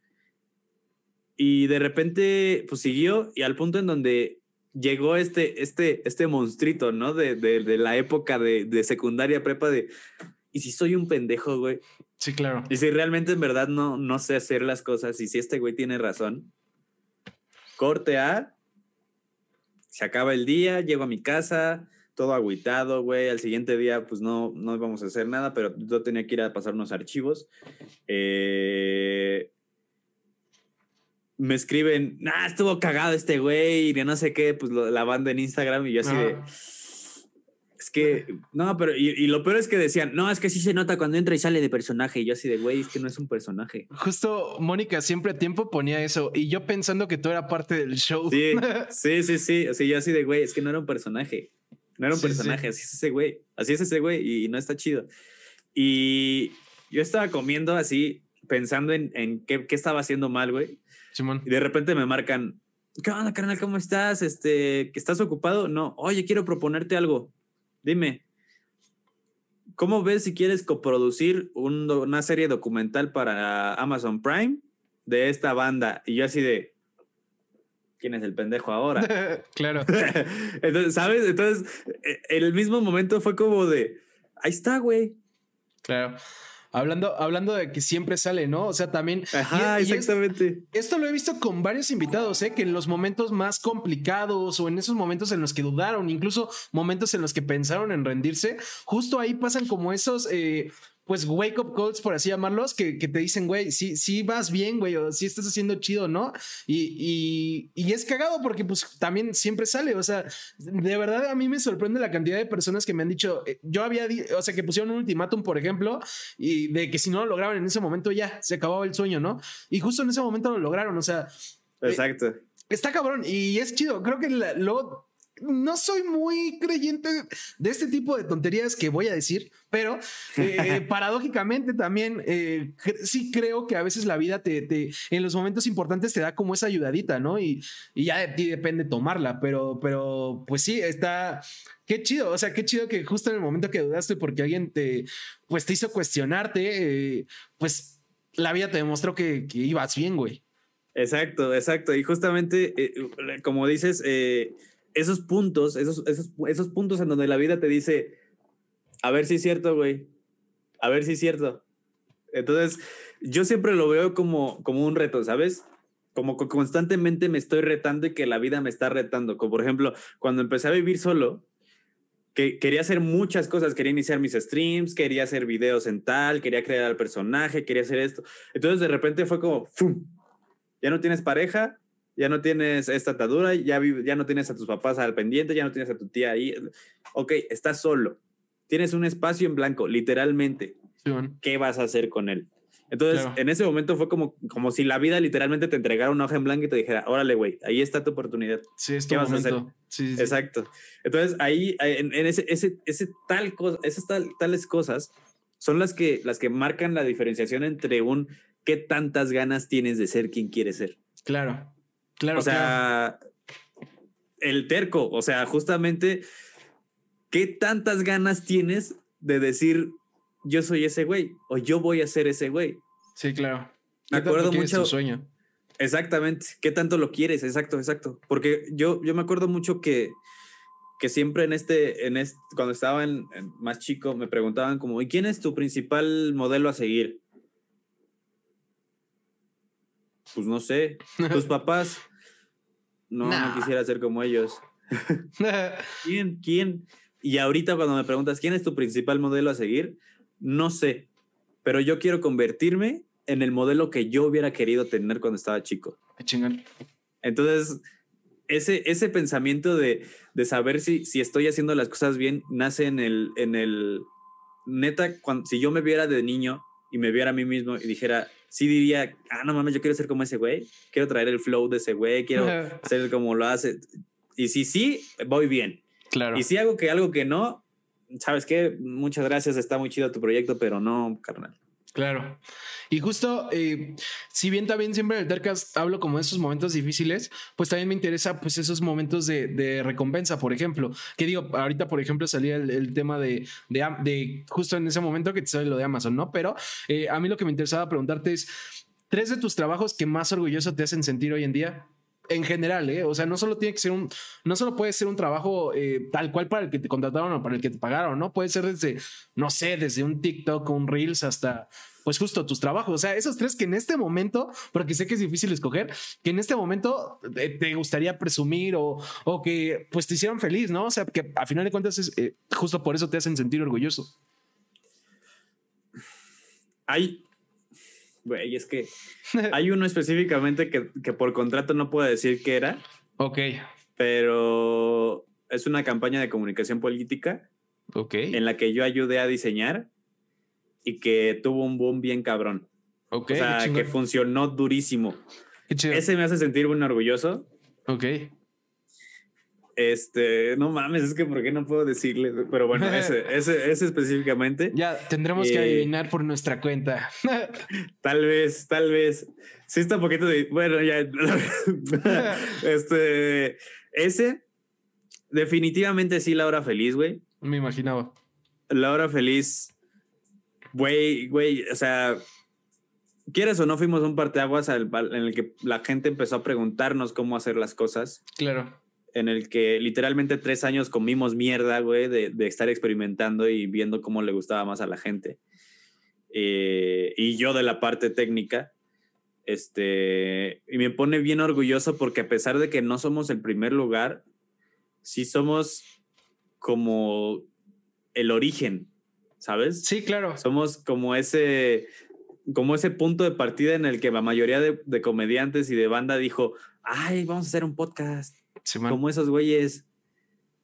Y de repente, pues siguió y al punto en donde llegó este, este, este monstruito, ¿no? De, de, de la época de, de secundaria prepa de, ¿y si soy un pendejo, güey? Sí, claro. Y si realmente en verdad no, no sé hacer las cosas y si este güey tiene razón, corte A, se acaba el día, llego a mi casa, todo agüitado, güey. Al siguiente día, pues no, no íbamos a hacer nada, pero yo tenía que ir a pasar unos archivos. Eh, me escriben, nah, estuvo cagado este güey, y no sé qué, pues lo- la banda en Instagram, y yo así de. Ajá. Es que, no, pero, y, y lo peor es que decían, no, es que sí se nota cuando entra y sale de personaje. Y yo así de, güey, es que no es un personaje. Justo Mónica siempre a tiempo ponía eso y yo pensando que tú era parte del show. Sí, sí, sí, sí. O sea, yo así de, güey, es que no era un personaje. No era un Sí, sí. personaje, así es ese güey. Así es ese güey y no está chido. Y yo estaba comiendo así, pensando en, en qué, qué estaba haciendo mal, güey. Simón. Y de repente me marcan, ¿qué onda, carnal? ¿Cómo estás? Este, ¿que estás ocupado? No, oye, quiero proponerte algo. Dime, ¿cómo ves si quieres coproducir un una serie documental para Amazon Prime de esta banda? Y yo así de, ¿quién es el pendejo ahora? claro. Entonces, ¿sabes? Entonces, en el mismo momento fue como de, ahí está, güey. Claro. Hablando, hablando de que siempre sale, ¿no? O sea, también. Ajá, y- y es- exactamente. Esto lo he visto con varios invitados, ¿eh? que en los momentos más complicados o en esos momentos en los que dudaron, incluso momentos en los que pensaron en rendirse, justo ahí pasan como esos, eh, pues, wake up calls, por así llamarlos, que, que te dicen, güey, sí, sí vas bien, güey, o sí estás haciendo chido, ¿no? Y, y, y es cagado porque, pues, también siempre sale, o sea, de verdad a mí me sorprende la cantidad de personas que me han dicho, eh, yo había, o sea, que pusieron un ultimátum, por ejemplo, y de que si no lo lograban en ese momento ya se acababa el sueño, ¿no? Y justo en ese momento lo lograron, o sea, Exacto. está cabrón y es chido. Creo que la- luego no soy muy creyente de este tipo de tonterías que voy a decir, pero eh, paradójicamente también eh, cre- sí creo que a veces la vida te, te- en los momentos importantes te da como esa ayudadita, ¿no? Y, y ya de ti depende tomarla, pero, pero pues sí, está... Qué chido, o sea, qué chido que justo en el momento que dudaste porque alguien te, pues te hizo cuestionarte, eh, pues la vida te demostró que, que ibas bien, güey. Exacto, exacto. Y justamente, como dices, eh, esos puntos, esos, esos, esos puntos en donde la vida te dice, a ver si es cierto, güey. A ver si es cierto. Entonces, yo siempre lo veo como, como un reto, ¿sabes? Como que constantemente me estoy retando y que la vida me está retando. Como por ejemplo, cuando empecé a vivir solo, que quería hacer muchas cosas, quería iniciar mis streams, quería hacer videos en tal, quería crear al personaje, quería hacer esto. Entonces de repente fue como, ¡fum! ya no tienes pareja, ya no tienes esta atadura, ya, ya no tienes a tus papás al pendiente, ya no tienes a tu tía ahí. Ok, estás solo. Tienes un espacio en blanco, literalmente. Sí, man. ¿Qué vas a hacer con él? Entonces, Claro. en ese momento fue como, como si la vida literalmente te entregara una hoja en blanco y te dijera, órale, güey, ahí está tu oportunidad. Sí, es tu ¿Qué vas a hacer? momento. Sí, sí, sí. Exacto. Entonces, ahí, eh, en, en ese, ese, ese tal cosa, esas tal- tales cosas son las que, las que marcan la diferenciación entre un qué tantas ganas tienes de ser quien quieres ser. Claro. Claro. o sea, el terco, o sea, justamente, ¿qué tantas ganas tienes de decir yo soy ese güey o yo voy a ser ese güey? Sí, claro. Me ¿Qué tanto acuerdo mucho- tu sueño. Exactamente, ¿qué tanto lo quieres? Exacto, exacto. Porque yo, yo me acuerdo mucho que, que siempre en este, en este, cuando estaba en- en más chico, me preguntaban como, ¿y quién es tu principal modelo a seguir? Pues no sé. Tus papás. No, Nah. no quisiera ser como ellos. ¿Quién? ¿Quién? Y ahorita cuando me preguntas quién es tu principal modelo a seguir, no sé. Pero yo quiero convertirme en el modelo que yo hubiera querido tener cuando estaba chico. Qué chingón. Entonces, ese, ese pensamiento de, de saber si, si estoy haciendo las cosas bien nace en el, en el neta, cuando, si yo me viera de niño y me viera a mí mismo y dijera, sí diría, ah, no mames, yo quiero ser como ese güey, quiero traer el flow de ese güey, quiero hacer como lo hace. Y si sí, voy bien. Claro. Y si hago que algo que no, ¿sabes qué? Muchas gracias, está muy chido tu proyecto, pero no, carnal. Claro. Y justo, eh, si bien también siempre en el Tercast hablo como de esos momentos difíciles, pues también me interesa pues esos momentos de, de recompensa, por ejemplo. Que digo, ahorita, por ejemplo, salía el, tema de, de, de justo en ese momento que te sale lo de Amazon, ¿no? Pero eh, a mí lo que me interesaba preguntarte es, tres de tus trabajos que más orgulloso te hacen sentir hoy en día. En general, ¿eh? O sea, no solo tiene que ser un, no solo puede ser un trabajo eh, tal cual para el que te contrataron o para el que te pagaron, ¿no? Puede ser desde, no sé, desde un TikTok, un Reels hasta, pues justo tus trabajos. O sea, esos tres que en este momento, porque sé que es difícil escoger, que en este momento eh, te gustaría presumir o, o que pues te hicieron feliz, ¿no? O sea, que a final de cuentas es eh, justo por eso te hacen sentir orgulloso. Hay, güey, es que hay uno específicamente que, que por contrato no puedo decir qué era, Ok, pero es una campaña de comunicación política ok, en la que yo ayudé a diseñar y que tuvo un boom bien cabrón. ok. o sea, que funcionó durísimo. Ese me hace sentir muy orgulloso. Ok. Este, no mames, es que ¿por qué no puedo decirle? Pero bueno, ese, ese, ese específicamente. Ya tendremos que Eh, adivinar por nuestra cuenta. Tal vez, tal vez. Sí está un poquito de... Bueno, ya. este, ese, definitivamente sí, la hora feliz, güey. Me imaginaba. La hora feliz, güey, güey, o sea, quieres o no, fuimos un parteaguas en el que la gente empezó a preguntarnos cómo hacer las cosas, Claro. En el que literalmente tres años comimos mierda, güey, de, de estar experimentando y viendo cómo le gustaba más a la gente. Eh, y yo de la parte técnica, este, y me pone bien orgulloso porque a pesar de que no somos el primer lugar, sí somos como el origen, ¿sabes? Sí, claro. Somos como ese, como ese punto de partida en el que la mayoría de, de comediantes y de banda dijo, ay, vamos a hacer un podcast, Simón. como esos güeyes.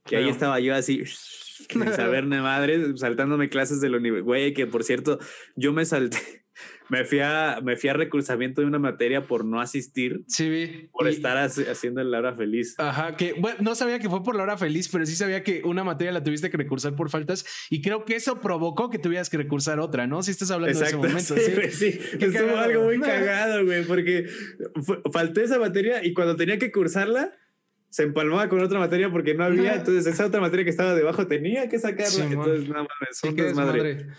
Ahí Claro. estaba yo así, sin saber ni madre, saltándome clases de la universidad. Güey, que por cierto, yo me salté, me fui a, me fui a recursamiento de una materia por no asistir, Sí, vi. por Y- estar haciendo la hora feliz. Ajá, que bueno, no sabía que fue por la hora feliz, pero sí sabía que una materia la tuviste que recursar por faltas y creo que eso provocó que tuvieras que recursar otra, ¿no? Si estás hablando Exacto, de ese momento, sí, sí. sí. Estuvo cagado. algo muy cagado, güey, porque falté esa materia y cuando tenía que cursarla, se empalmaba con otra materia porque no había, No. entonces esa otra materia que estaba debajo tenía que sacarla, Sí, entonces mames, Sí, fue un qué desmadre. desmadre.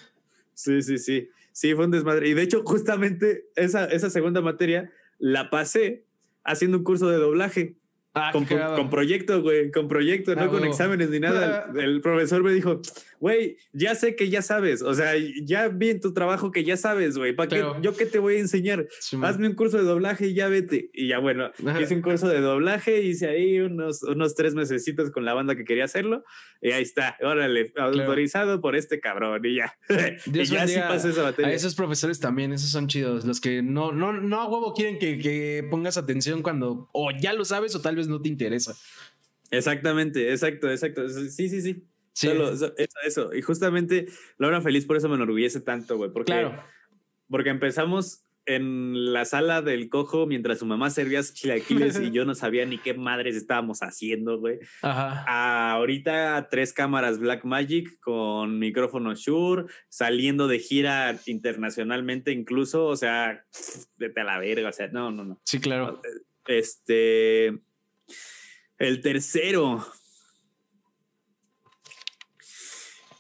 Sí, sí, sí, sí, fue un desmadre. Y de hecho, justamente esa, esa segunda materia la pasé haciendo un curso de doblaje. Ah, con, con proyecto, güey, con proyecto, Ah, no con huevo. exámenes ni nada. El, el profesor me dijo, güey, ya sé que ya sabes, o sea, ya vi en tu trabajo que ya sabes, güey, ¿para qué? ¿Yo qué te voy a enseñar? Hazme un curso de doblaje y ya vete. Y ya bueno, hice un curso de doblaje, hice ahí unos, unos tres mesecitos con la banda que quería hacerlo, y ahí está, órale, autorizado por este cabrón, y ya. Dios y ya sí pasé esa A materia. esos profesores también, esos son chidos, los que no, no, no a huevo quieren que, que pongas atención cuando o ya lo sabes o tal vez no te interesa. Exactamente, exacto, exacto. Sí, sí, sí. Sí, Solo, so- eso, eso. Y justamente la hora feliz por eso me enorgullece tanto, güey. Porque, claro. porque empezamos en la sala del cojo mientras su mamá servía sus chilaquiles y yo no sabía ni qué madres estábamos haciendo, güey. Ajá. Ahorita tres cámaras Black Magic con micrófono Shure, saliendo de gira internacionalmente incluso, o sea, vete a la verga, o sea, no, no, no. Sí, claro. Este, el tercero.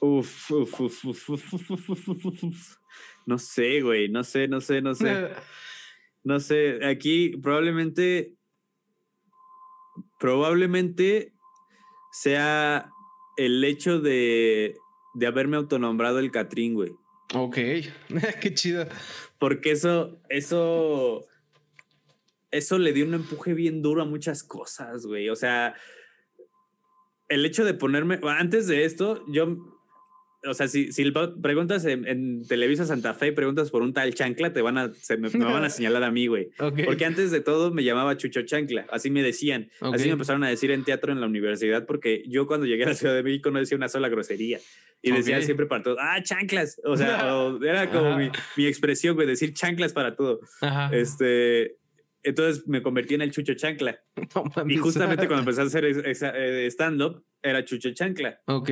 Uf, uf, uf, uf, No sé, güey, no sé, no sé, no sé. No sé, aquí probablemente, probablemente sea el hecho de, de haberme autonombrado el Catrín, güey. Ok, qué chido. Porque eso, eso, eso le dio un empuje bien duro a muchas cosas, güey. O sea, el hecho de ponerme, antes de esto, yo o sea, si, si preguntas en, Televisa Santa Fe y preguntas por un tal chancla, te van a, se me, van a señalar a mí, güey. Porque antes de todo me llamaba Chucho Chancla, así me decían. Así me empezaron a decir en teatro en la universidad, porque yo cuando llegué a la Ciudad de México no decía una sola grosería. Y decía siempre para todo, ah, chanclas. O sea, era como mi, mi, expresión, güey, decir chanclas para todo. Este, entonces me convertí en el Chucho Chancla. y justamente cuando empecé a hacer eh, stand-up, era Chucho Chancla. Ok.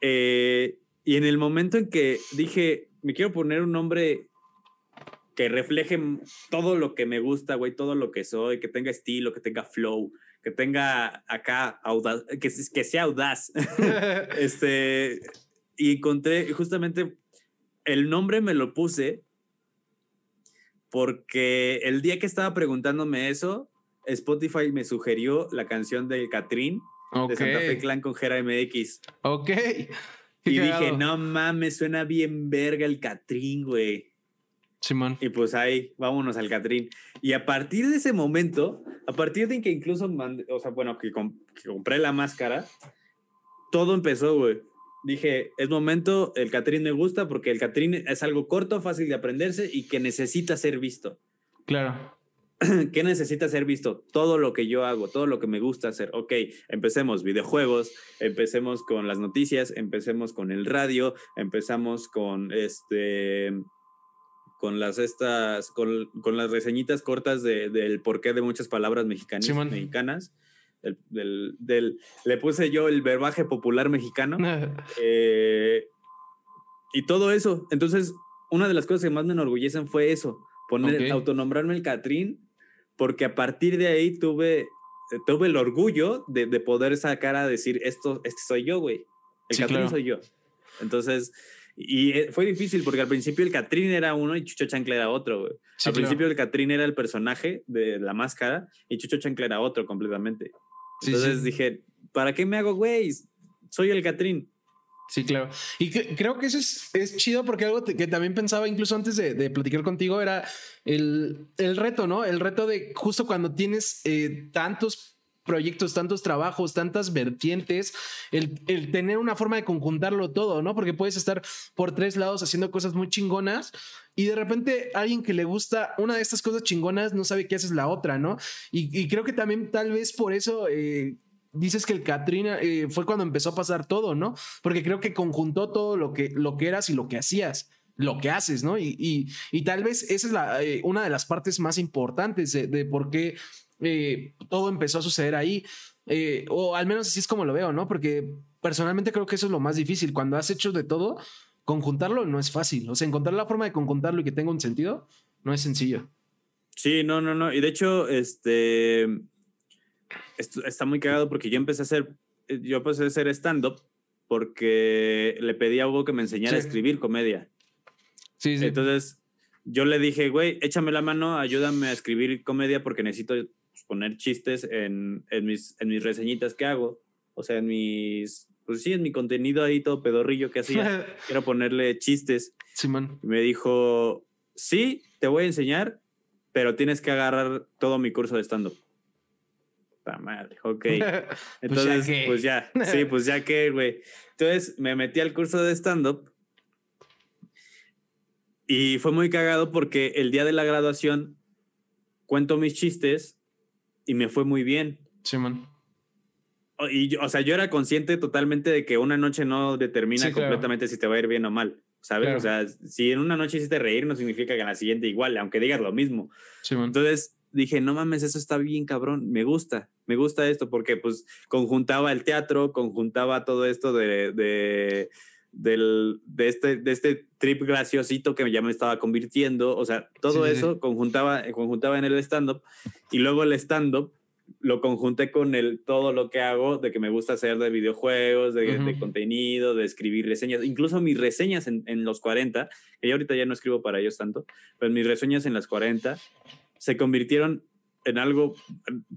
Eh, y en el momento en que dije, me quiero poner un nombre que refleje todo lo que me gusta, güey, todo lo que soy, que tenga estilo, que tenga flow, que tenga acá audaz, que, que sea audaz. este, y encontré justamente el nombre me lo puse porque el día que estaba preguntándome eso, Spotify me sugirió la canción de Catrín de Santa Fe Clan con Jera MX. Ok. Y dije, no mames, suena bien verga el Catrín, güey. Simón. Y pues ahí, vámonos al Catrín. Y a partir de ese momento, a partir de que incluso, o sea, bueno, que, compré la máscara, todo empezó, güey. Dije, es momento, el Catrín me gusta porque el Catrín es algo corto, fácil de aprenderse y que necesita ser visto. Claro. ¿Qué necesita ser visto? Todo lo que yo hago, todo lo que me gusta hacer. Ok, empecemos videojuegos, empecemos con las noticias, empecemos con el radio, empezamos con este con las estas con, con las reseñitas cortas de, del porqué de muchas palabras mexicanas mexicanas. Del, del, le puse yo el verbaje popular mexicano. Eh, y todo eso. Entonces una de las cosas que más me enorgullecen fue eso poner autonombrarme el Catrín porque a partir de ahí tuve, tuve el orgullo de, de poder sacar a decir, esto, este soy yo, güey. El Catrín soy yo. Entonces, y eh, fue difícil porque al principio el Catrín era uno y Chucho Chancla era otro, güey. al principio el Catrín era el personaje de la máscara y Chucho Chancla era otro completamente. Entonces dije, ¿para qué me hago, güey? Soy el Catrín. Sí, claro. Y creo que eso es, es chido porque algo que también pensaba incluso antes de, de platicar contigo era el, el, reto, ¿no? El reto de justo cuando tienes eh, tantos proyectos, tantos trabajos, tantas vertientes, el, el, tener una forma de conjuntarlo todo, ¿no? Porque puedes estar por tres lados haciendo cosas muy chingonas y de repente alguien que le gusta una de estas cosas chingonas no sabe qué haces la otra, ¿no? Y, y creo que también tal vez por eso... Eh, dices que el Katrina eh, fue cuando empezó a pasar todo, ¿no? Porque creo que conjuntó todo lo que, lo que eras y lo que hacías, lo que haces, ¿no? Y, y, tal vez esa es la, eh, una de las partes más importantes de, por qué eh, todo empezó a suceder ahí. o al menos así es como lo veo, ¿no? Porque personalmente creo que eso es lo más difícil. Cuando has hecho de todo, conjuntarlo no es fácil. O sea, encontrar la forma de conjuntarlo y que tenga un sentido no es sencillo. Sí, no, no, no. Y de hecho, este está muy cagado porque yo empecé a hacer, eh, yo empecé a hacer stand-up porque le pedí a Hugo que me enseñara a escribir comedia. Sí, sí. Entonces yo le dije, güey, échame la mano, ayúdame a escribir comedia porque necesito poner chistes en, en, mis, en mis reseñitas que hago. O sea, en mis, pues sí, en mi contenido ahí todo pedorrillo que hacía. Quiero ponerle chistes. Sí, man. Y me dijo, sí, te voy a enseñar, pero tienes que agarrar todo mi curso de stand-up madre, ok. Pues Entonces, pues ya, sí, pues ya que, güey. Entonces me metí al curso de stand-up y fue muy cagado porque el día de la graduación cuento mis chistes y me fue muy bien. Sí, man. Y, o sea, yo era consciente totalmente de que una noche no determina completamente si te va a ir bien o mal, ¿sabes? O sea, si en una noche hiciste reír, no significa que en la siguiente igual, aunque digas lo mismo. Sí, man. Entonces, dije, no mames, eso está bien cabrón, me gusta, me gusta esto porque pues conjuntaba el teatro, conjuntaba todo esto de, de, del, de, este, de este trip graciosito que ya me estaba convirtiendo, o sea, todo eso Conjuntaba, conjuntaba en el stand-up y luego el stand-up lo conjunté con el todo lo que hago de que me gusta hacer de videojuegos, de, contenido, de escribir reseñas, incluso mis reseñas en, en, los 40, que ahorita ya no escribo para ellos tanto, pero mis reseñas en las 40 se convirtieron en algo,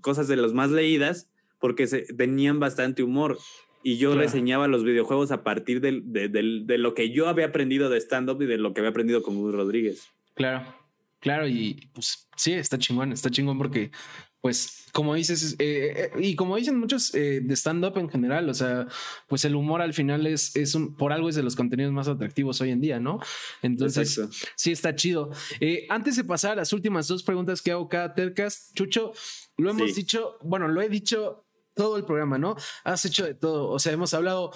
cosas de las más leídas, porque se, tenían bastante humor. Y yo reseñaba los videojuegos a partir de, de, lo que yo había aprendido de stand-up y de lo que había aprendido con Gus Rodríguez. Claro. Claro, y pues sí, está chingón, está chingón porque, pues, como dices, eh, eh, y como dicen muchos eh, de stand-up en general, o sea, pues el humor al final es, es un, por algo es de los contenidos más atractivos hoy en día, ¿no? Entonces, sí está chido. antes de pasar a las últimas dos preguntas que hago cada Tercas, Chucho, lo hemos dicho, bueno, lo he dicho todo el programa, ¿no? Has hecho de todo, o sea, hemos hablado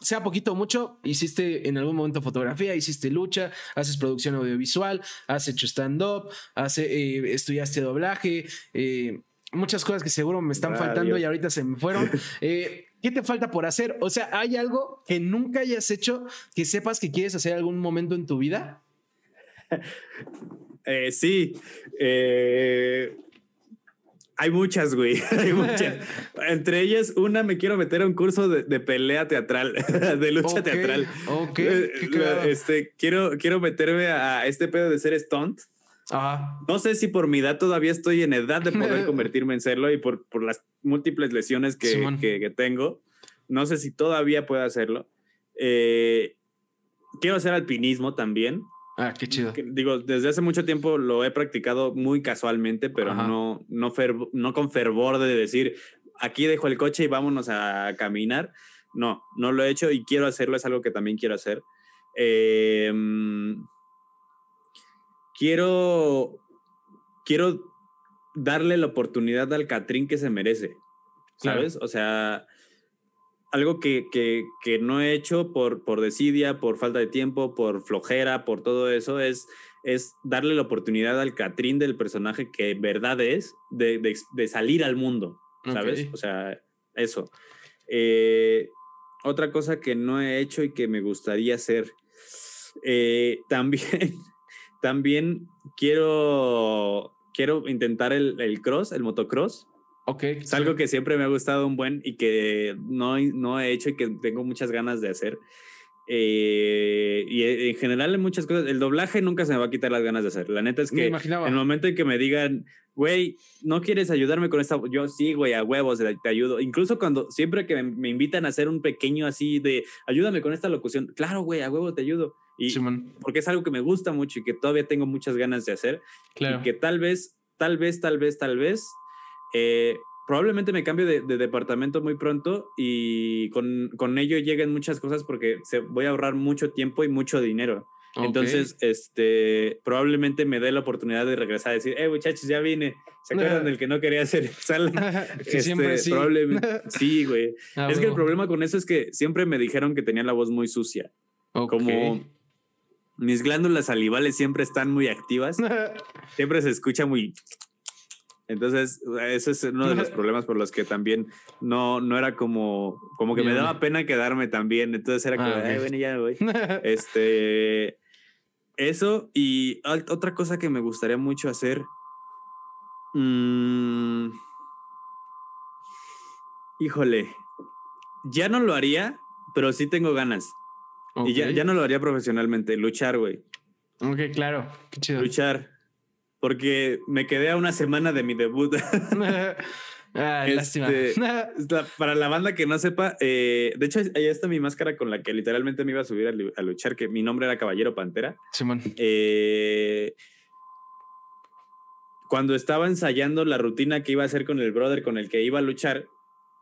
sea poquito o mucho, hiciste en algún momento fotografía, hiciste lucha, haces producción audiovisual, has hecho stand-up, eh, estudiaste doblaje, eh, muchas cosas que seguro me están faltando y ahorita se me fueron. Eh, ¿Qué te falta por hacer? O sea, ¿hay algo que nunca hayas hecho que sepas que quieres hacer algún momento en tu vida? sí. Hay muchas, güey. Hay muchas. Entre ellas, una me quiero meter a un curso de, pelea teatral, de lucha teatral. Ok. Eh, este, quiero, quiero meterme a este pedo de ser stunt. No sé si por mi edad todavía estoy en edad de poder convertirme en serlo y por, por las múltiples lesiones que, que, tengo. No sé si todavía puedo hacerlo. Eh, quiero hacer alpinismo también. Ah, qué chido. Digo, desde hace mucho tiempo lo he practicado muy casualmente, pero no, no, no con fervor de decir, aquí dejo el coche y vámonos a caminar. No, no lo he hecho y quiero hacerlo, es algo que también quiero hacer. Em, quiero, quiero darle la oportunidad al Catrín que se merece, ¿sabes? O sea, algo que, que, no he hecho por, por desidia, por falta de tiempo, por flojera, por todo eso, es, es darle la oportunidad al Catrín del personaje que verdad es de, de, salir al mundo, ¿sabes? O sea, eso. Eh, otra cosa que no he hecho y que me gustaría hacer, eh, también, también quiero, quiero intentar el, el cross, el motocross. Ok. Es algo que siempre me ha gustado un buen y que no, no he hecho y que tengo muchas ganas de hacer. Eh, y en general en muchas cosas, el doblaje nunca se me va a quitar las ganas de hacer. La neta es que en el momento en que me digan, güey, ¿no quieres ayudarme con esta? Yo sí, güey, a huevos, te ayudo. Incluso cuando, siempre que me, invitan a hacer un pequeño así de, ayúdame con esta locución, claro, güey, a huevo te ayudo. Y porque es algo que me gusta mucho y que todavía tengo muchas ganas de hacer. Claro. Y que tal vez, tal vez, tal vez, tal vez eh, probablemente me cambio de, departamento muy pronto y con, con, ello lleguen muchas cosas porque se, voy a ahorrar mucho tiempo y mucho dinero. Entonces, este, probablemente me dé la oportunidad de regresar a decir, eh, muchachos, ya vine. ¿Se acuerdan del que no quería hacer sala? que siempre este, sí. Probablemente, sí, güey. Ah, es que el problema con eso es que siempre me dijeron que tenía la voz muy sucia. Como mis glándulas salivales siempre están muy activas. siempre se escucha muy entonces, ese es uno de los problemas por los que también no, no era como, como que me daba pena quedarme también. Entonces era como, ah, ay, bueno, ya voy. este, eso y otra cosa que me gustaría mucho hacer. Mm, híjole, ya no lo haría, pero sí tengo ganas. Y ya, ya no lo haría profesionalmente, luchar, güey. Ok, claro, qué chido. Luchar porque me quedé a una semana de mi debut. Ah, lástima. Este, para la banda que no sepa, eh, de hecho, ahí está mi máscara con la que literalmente me iba a subir a, luchar, que mi nombre era Caballero Pantera. Simón. Eh, cuando estaba ensayando la rutina que iba a hacer con el brother con el que iba a luchar,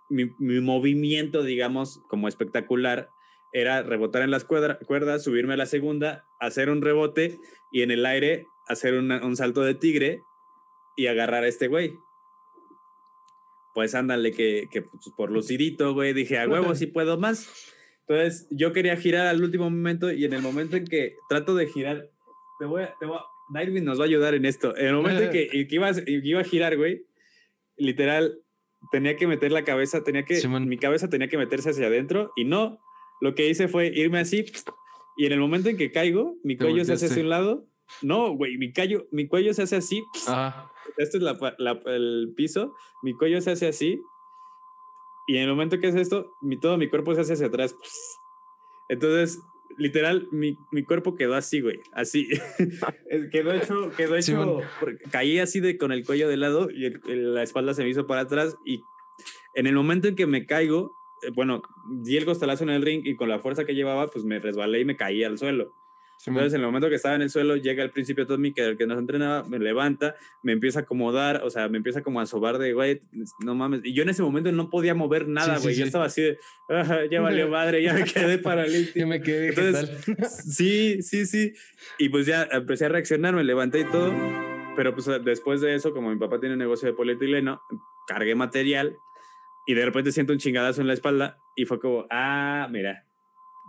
mi, mi movimiento, digamos, como espectacular, era rebotar en las cuerdas, subirme a la segunda, hacer un rebote y en el aire hacer un salto de tigre y agarrar a este güey. Pues ándale, que, que pues, por lucidito, güey, dije, a huevo, sí puedo más. Entonces, yo quería girar al último momento y en el momento en que trato de girar, te voy a, te voy Nightwing nos va a ayudar en esto. En el momento en que, iba, iba a girar, güey, literal, tenía que meter la cabeza, tenía que, mi cabeza tenía que meterse hacia adentro y no, lo que hice fue irme así y en el momento en que caigo, mi cuello se hace hacia un lado no, güey, mi, mi cuello se hace así. Este es el piso. Mi cuello se hace así. Y en el momento que es esto, mi, todo mi cuerpo se hace hacia atrás. Entonces, literal, mi, mi cuerpo quedó así, güey. Así. quedó hecho, quedó hecho. caí así de con el cuello de lado y la espalda se me hizo para atrás. Y en el momento en que me caigo, eh, bueno, di el costalazo en el ring y con la fuerza que llevaba, pues me resbalé y me caí al suelo. Entonces, en el momento que estaba en el suelo, llega el príncipe Tommy, que el que nos entrenaba, me levanta, me empieza a acomodar, o sea, me empieza como a sobar de, güey, no mames. Y yo en ese momento no podía mover nada, güey. yo estaba así de, ah, ya valió madre, ya me quedé paralítico. Yo me quedé. Entonces, sí, sí, sí. Y pues ya empecé a reaccionar, me levanté y todo. Pero pues después de eso, como mi papá tiene un negocio de polietileno, cargué material y de repente siento un chingadazo en la espalda y fue como, ah, mira,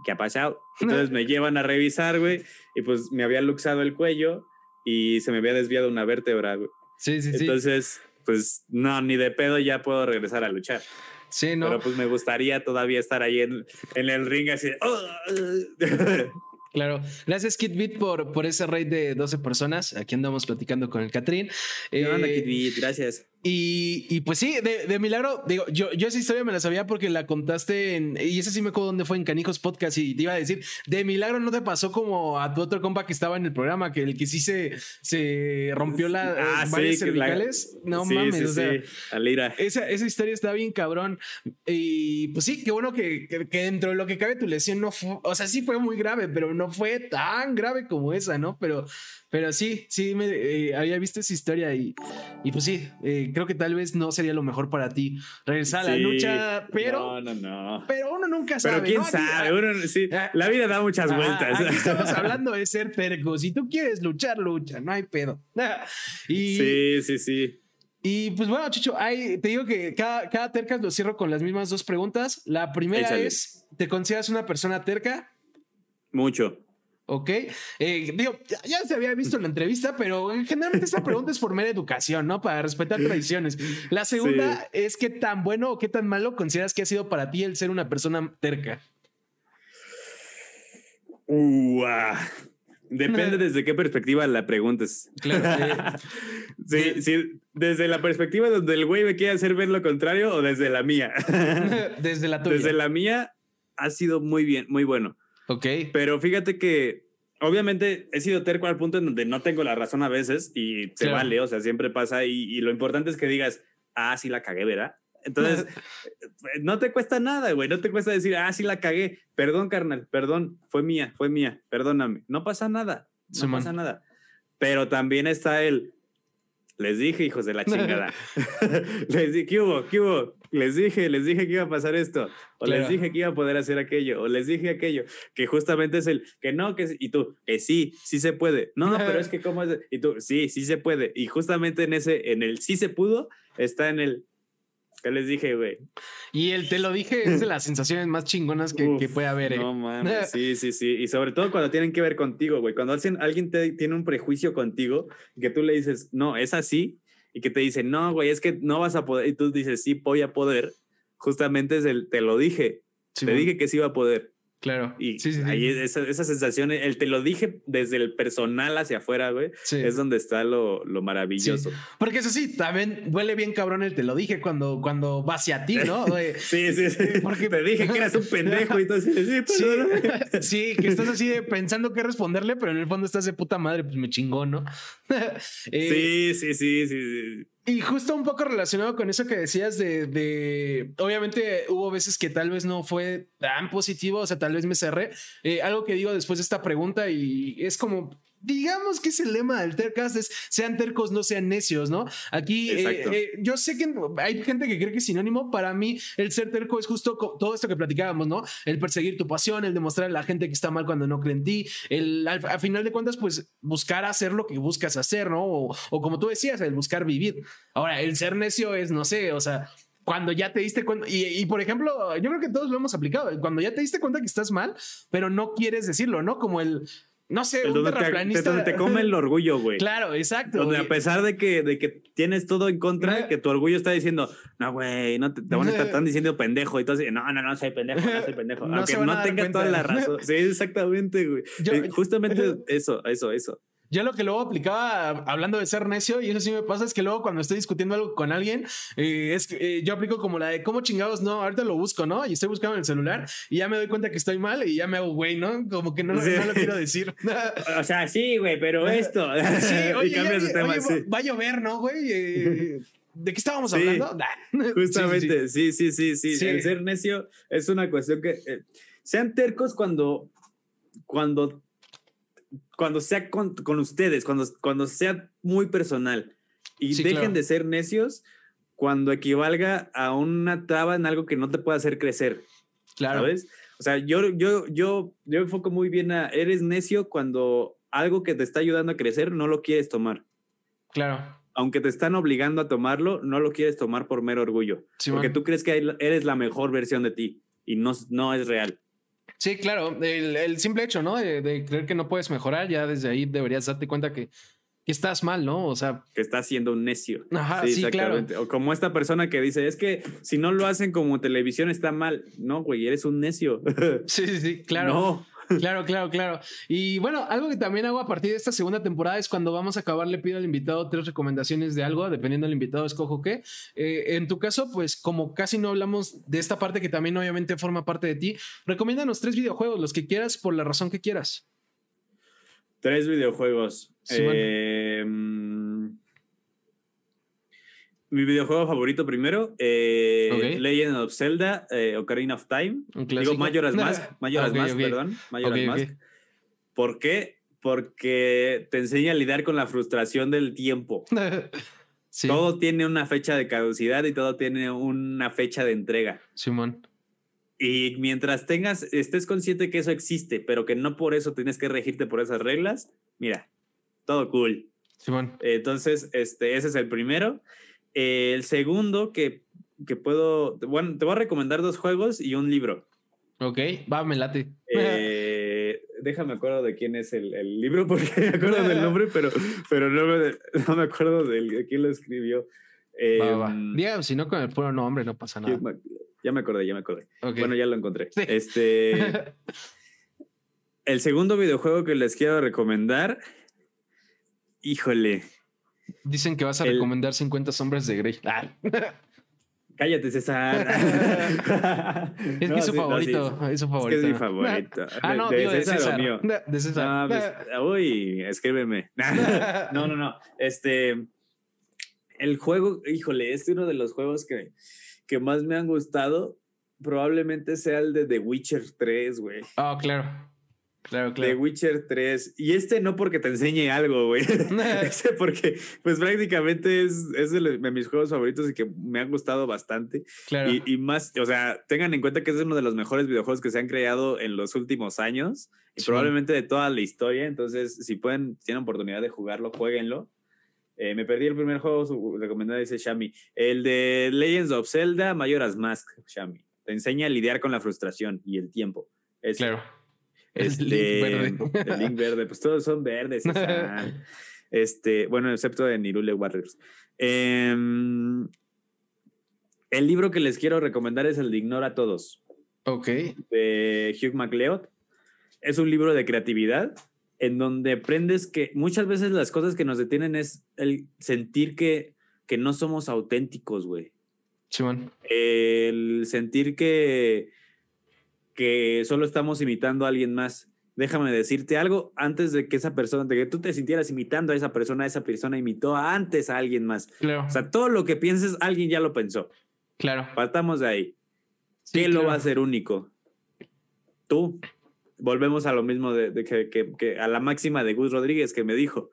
¿qué ha pasado? Entonces me llevan a revisar, güey, y pues me había luxado el cuello y se me había desviado una vértebra, güey. Sí, sí, sí. Entonces, pues no, ni de pedo ya puedo regresar a luchar. Sí, ¿no? Pero pues me gustaría todavía estar ahí en, en el ring así. ¡Oh! Claro. Gracias, Kitbit, por, por ese raid de 12 personas. Aquí andamos platicando con el Catrín. Eh, gracias. Y, y, pues sí, de, de, milagro, digo, yo, yo esa historia me la sabía porque la contaste en. Y ese sí me acuerdo dónde fue en Canijos Podcast. Y te iba a decir, de milagro no te pasó como a tu otro compa que estaba en el programa, que el que sí se, se rompió la, ah, varias cervicales. No mames, sí, o sea. Esa, esa historia está bien cabrón. Y pues sí, qué bueno que, que, que, dentro de lo que cabe tu lesión no fue. O sea, sí fue muy grave, pero no fue tan grave como esa, ¿no? Pero, pero sí, sí, me, eh, había visto esa historia y, y pues sí, eh, creo que tal vez no sería lo mejor para ti regresar a la lucha, pero. No, no, no. Pero uno nunca sabe. Pero quién ¿no? sabe, uno, sí, ah, la vida da muchas ah, vueltas. Aquí estamos hablando de ser terco. Si tú quieres luchar, lucha, no hay pedo. Y, sí, sí, sí. Y pues bueno, Chicho, hay, te digo que cada, cada tercas lo cierro con las mismas dos preguntas. La primera Échale. es: ¿te consideras una persona terca? Mucho. Ok. Eh, digo, ya, ya, se había visto en la entrevista, pero generalmente esta pregunta es por mera educación, ¿no? Para respetar tradiciones. La segunda sí. es: ¿qué tan bueno o qué tan malo consideras que ha sido para ti el ser una persona terca? Uh, Depende desde qué perspectiva la preguntes. Claro. sí, sí, desde la perspectiva donde el güey me quiere hacer ver lo contrario o desde la mía. desde la tuya. Desde la mía ha sido muy bien, muy bueno. Ok. Pero fíjate que obviamente he sido terco al punto en donde no tengo la razón a veces y se claro. vale, o sea, siempre pasa y, y, lo importante es que digas, ah, sí la cagué, ¿verdad? Entonces, no te cuesta nada, güey, no te cuesta decir, ah, sí la cagué, perdón, carnal, perdón, fue mía, fue mía, perdóname, no pasa nada, no sí, pasa man. nada. Pero también está el, les dije, hijos de la chingada. les dije, ¿qué hubo? ¿Qué hubo? Les dije, les dije que iba a pasar esto. O claro. les dije que iba a poder hacer aquello. O les dije aquello. Que justamente es el que no, que y tú, que sí, sí se puede. No, no, pero es que cómo es. Y tú, sí, sí se puede. Y justamente en ese, en el sí se pudo, está en el ¿Qué les dije, güey? Y el te lo dije es de las sensaciones más chingonas que, Uf, que puede haber. ¿eh? No mames, sí, sí, sí. Y sobre todo cuando tienen que ver contigo, güey. Cuando alguien, alguien te, tiene un prejuicio contigo, que tú le dices, no, es así, y que te dice, no, güey, es que no vas a poder, y tú dices, sí, voy a poder, justamente es el, te lo dije, sí, te bueno. dije que sí iba a poder. Claro. Y sí, sí, ahí sí. Esa, esa, sensación, el te lo dije desde el personal hacia afuera, güey, es donde está lo, lo maravilloso. Porque eso sí, también huele bien cabrón el te lo dije cuando, cuando va hacia ti, ¿no? sí, sí, sí. Porque te dije que eras un pendejo y así, sí, sí, que estás así de pensando qué responderle, pero en el fondo estás de puta madre, pues me chingó, ¿no? eh, sí, sí, sí, sí. Y justo un poco relacionado con eso que decías de, de, obviamente hubo veces que tal vez no fue tan positivo, o sea, tal vez me cerré. Eh, algo que digo después de esta pregunta y es como, digamos que es el lema del Tercast, es sean tercos, no sean necios, ¿no? Aquí eh, eh, yo sé que hay gente que cree que es sinónimo, para mí el ser terco es justo todo esto que platicábamos, ¿no? El perseguir tu pasión, el demostrar a la gente que está mal cuando no cree en ti, el al, al final de cuentas pues buscar hacer lo que buscas hacer, ¿no? O, o como tú decías, el buscar vivir. Ahora, el ser necio es, no sé, o sea, cuando ya te diste cuenta, y, y, por ejemplo, yo creo que todos lo hemos aplicado, cuando ya te diste cuenta que estás mal, pero no quieres decirlo, ¿no? Como el, no sé, el un donde. Te, donde te come el orgullo, güey. Claro, exacto. Donde güey. a pesar de que, de que tienes todo en contra, que tu orgullo está diciendo, no, güey, no te, te van a estar tan diciendo pendejo. Y tú así, no, no, no, soy pendejo, no soy pendejo. No Aunque no tengas toda la razón. Sí, exactamente, güey. Yo, eh, Justamente eso, eso, eso. Yo lo que luego aplicaba hablando de ser necio, y eso sí me pasa, es que luego cuando estoy discutiendo algo con alguien, eh, es eh, yo aplico como la de cómo chingados, no, ahorita lo busco, ¿no? Y estoy buscando en el celular y ya me doy cuenta que estoy mal y ya me hago güey, ¿no? Como que no, sí. no lo quiero decir. o sea, sí, güey, pero esto. sí, oye, y cambias ya, tema. Oye, sí. Va a llover, ¿no, güey? Eh, ¿De qué estábamos hablando? Justamente, sí sí. sí sí, sí, El ser necio es una cuestión que. Eh, sean tercos cuando. Cuando cuando sea con, con ustedes, cuando, cuando sea muy personal y Sí, dejen claro. de ser necios cuando equivalga a una traba en algo que no te puede hacer crecer, Claro. ¿sabes? O sea, yo, yo, yo, yo enfoco muy bien a, eres necio cuando algo que te está ayudando a crecer no lo quieres tomar. Claro. Aunque te están obligando a tomarlo, no lo quieres tomar por mero orgullo. Simón. porque tú crees que eres la mejor versión de ti y no, no es real. Sí, claro. El, el simple hecho, ¿no? De, de creer que no puedes mejorar, ya desde ahí deberías darte cuenta que, que estás mal, ¿no? O sea, que estás siendo un necio. Ajá, sí, claro. O como esta persona que dice, es que si no lo hacen como televisión está mal. No, güey, eres un necio. sí, sí, sí, claro. No. Claro, claro, claro. Y bueno, algo que también hago a partir de esta segunda temporada es cuando vamos a acabar, le pido al invitado tres recomendaciones de algo, dependiendo del invitado, escojo qué. Eh, en tu caso, pues como casi no hablamos de esta parte que también obviamente forma parte de ti, recomiéndanos tres videojuegos, los que quieras, por la razón que quieras. Tres videojuegos. Sí. Eh, mm, mi videojuego favorito primero, eh, Ok. Legend of Zelda, eh, Ocarina of Time. Digo. Majora's Mask, Majora's Ok, Mask, perdón. Majora's. Mask. ¿Por qué? Porque te enseña a lidiar con la frustración del tiempo. sí, Todo tiene una fecha de caducidad y todo tiene una fecha de entrega. Simón. Y mientras tengas, estés consciente que eso existe, pero que no por eso tienes que regirte por esas reglas, mira, todo cool. Simón. Entonces, este, ese es el primero. Eh, el segundo que, que puedo, bueno, te voy a recomendar dos juegos y un libro. Ok, va, me late. Eh, déjame acuerdo de quién es el, el libro porque me acuerdo del nombre, pero, pero no, me, no me acuerdo de quién lo escribió. Va, va, va. Em, Diga, si no con el puro nombre no pasa nada. Ya me acordé, ya me acordé. Bueno, ya lo encontré. Sí. Este. el segundo videojuego que les quiero recomendar. Híjole. Dicen que vas a el- recomendar 50 sombras de Grey. Ah, Cállate, César. es que es su favorito. Es su Es que favorito. es mi favorito. Ah, no, ¿De digo de César o mío? De César. No, pues, uy, escríbeme. no, no, no. Este. El juego, híjole, este es uno de los juegos que, que más me han gustado. Probablemente sea el de The Witcher 3, güey. Ah, claro. Claro, claro. Witcher 3. Y este no porque te enseñe algo, güey. este porque, pues prácticamente es, es de, los- de mis juegos favoritos y que me han gustado bastante. claro. Y, y más, o sea, tengan en cuenta que es uno de los mejores videojuegos que se han creado en los últimos años y Sí. probablemente de toda la historia. Entonces, si pueden, tienen oportunidad de jugarlo, jueguenlo. Eh, me perdí el primer juego su- recomendado, dice Shami. El de Legends of Zelda, Majora's Mask, Shami. Te enseña a lidiar con la frustración y el tiempo. Ese. claro. Es Este, Link verde. El Link verde, pues todos son verdes. Este, bueno, excepto de Nirule Warriors. Em, el libro que les quiero recomendar es el de Ignora a Todos, ok. de Hugh MacLeod. Es un libro de creatividad en donde aprendes que muchas veces las cosas que nos detienen es el sentir que, que no somos auténticos, güey Simón. el sentir que, que solo estamos imitando a alguien más. Déjame decirte algo antes de que esa persona, de que tú te sintieras imitando a esa persona, esa persona imitó antes a alguien más. Claro. O sea, todo lo que pienses, alguien ya lo pensó. claro. Partamos de ahí. Sí, ¿Qué lo va a hacer único? Tú. Volvemos a lo mismo de, de que, que- que a la máxima de Gus Rodríguez que me dijo,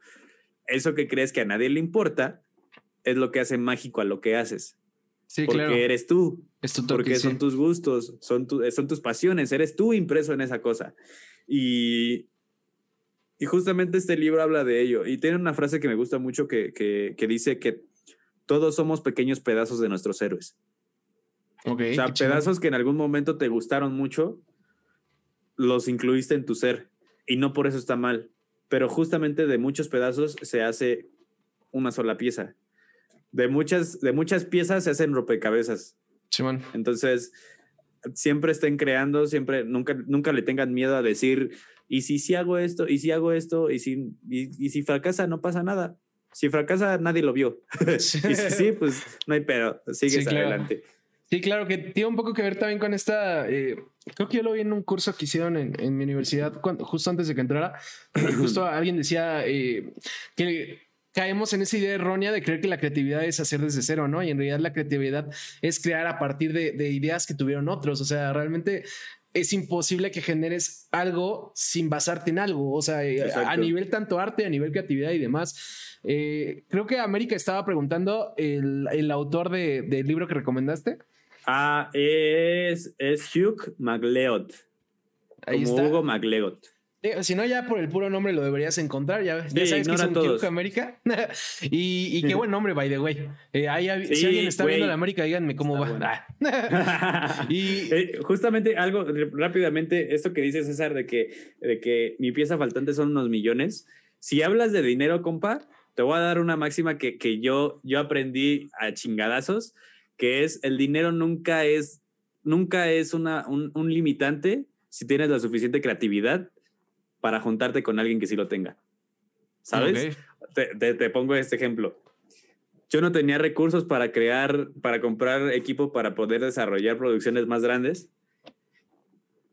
eso que crees que a nadie le importa es lo que hace mágico a lo que haces, Sí, porque claro. eres tú, Es tu toque, porque sí. son tus gustos, son, tu- son tus pasiones, eres tú impreso en esa cosa. Y, y justamente este libro habla de ello. Y tiene una frase que me gusta mucho que, que, que dice que todos somos pequeños pedazos de nuestros héroes. O sea, pedazos que en algún momento te gustaron mucho, los incluiste en tu ser. Y no por eso está mal. Pero justamente de muchos pedazos se hace una sola pieza. De muchas, de muchas piezas se hacen rompecabezas. Simón. Entonces, siempre estén creando, siempre, nunca, nunca le tengan miedo a decir, y si sí hago esto, y si hago esto, y si, y, y si fracasa, no pasa nada. Si fracasa, nadie lo vio. y si sí, pues no hay pedo, sigues Sí, claro. adelante. Sí, claro, que tiene un poco que ver también con esta. eh, creo que yo lo vi en un curso que hicieron en, en mi universidad cuando, justo antes de que entrara. justo alguien decía eh, que caemos en esa idea errónea de creer que la creatividad es hacer desde cero, ¿no? Y en realidad la creatividad es crear a partir de, de ideas que tuvieron otros. O sea, realmente es imposible que generes algo sin basarte en algo. O sea, eh, a nivel tanto arte, a nivel creatividad y demás. Eh, creo que América estaba preguntando el, autor del libro que recomendaste. Ah, es, es Hugh MacLeod. Ahí como Hugo MacLeod. Eh, si no, ya por el puro nombre lo deberías encontrar. Ya, ya sabes que es un Hugh América. y, qué buen nombre, by the way. Eh, si alguien está viendo la América, díganme cómo va. y justamente algo rápidamente, esto que dice César de que, de que mi pieza faltante son unos millones. Si hablas de dinero, compa, te voy a dar una máxima que, que yo, yo aprendí a chingadazos, que es el dinero nunca es, nunca es una, un, un limitante si tienes la suficiente creatividad para juntarte con alguien que sí lo tenga. ¿Sabes? Te, te, te, pongo este ejemplo. Yo no tenía recursos para crear, para comprar equipo para poder desarrollar producciones más grandes.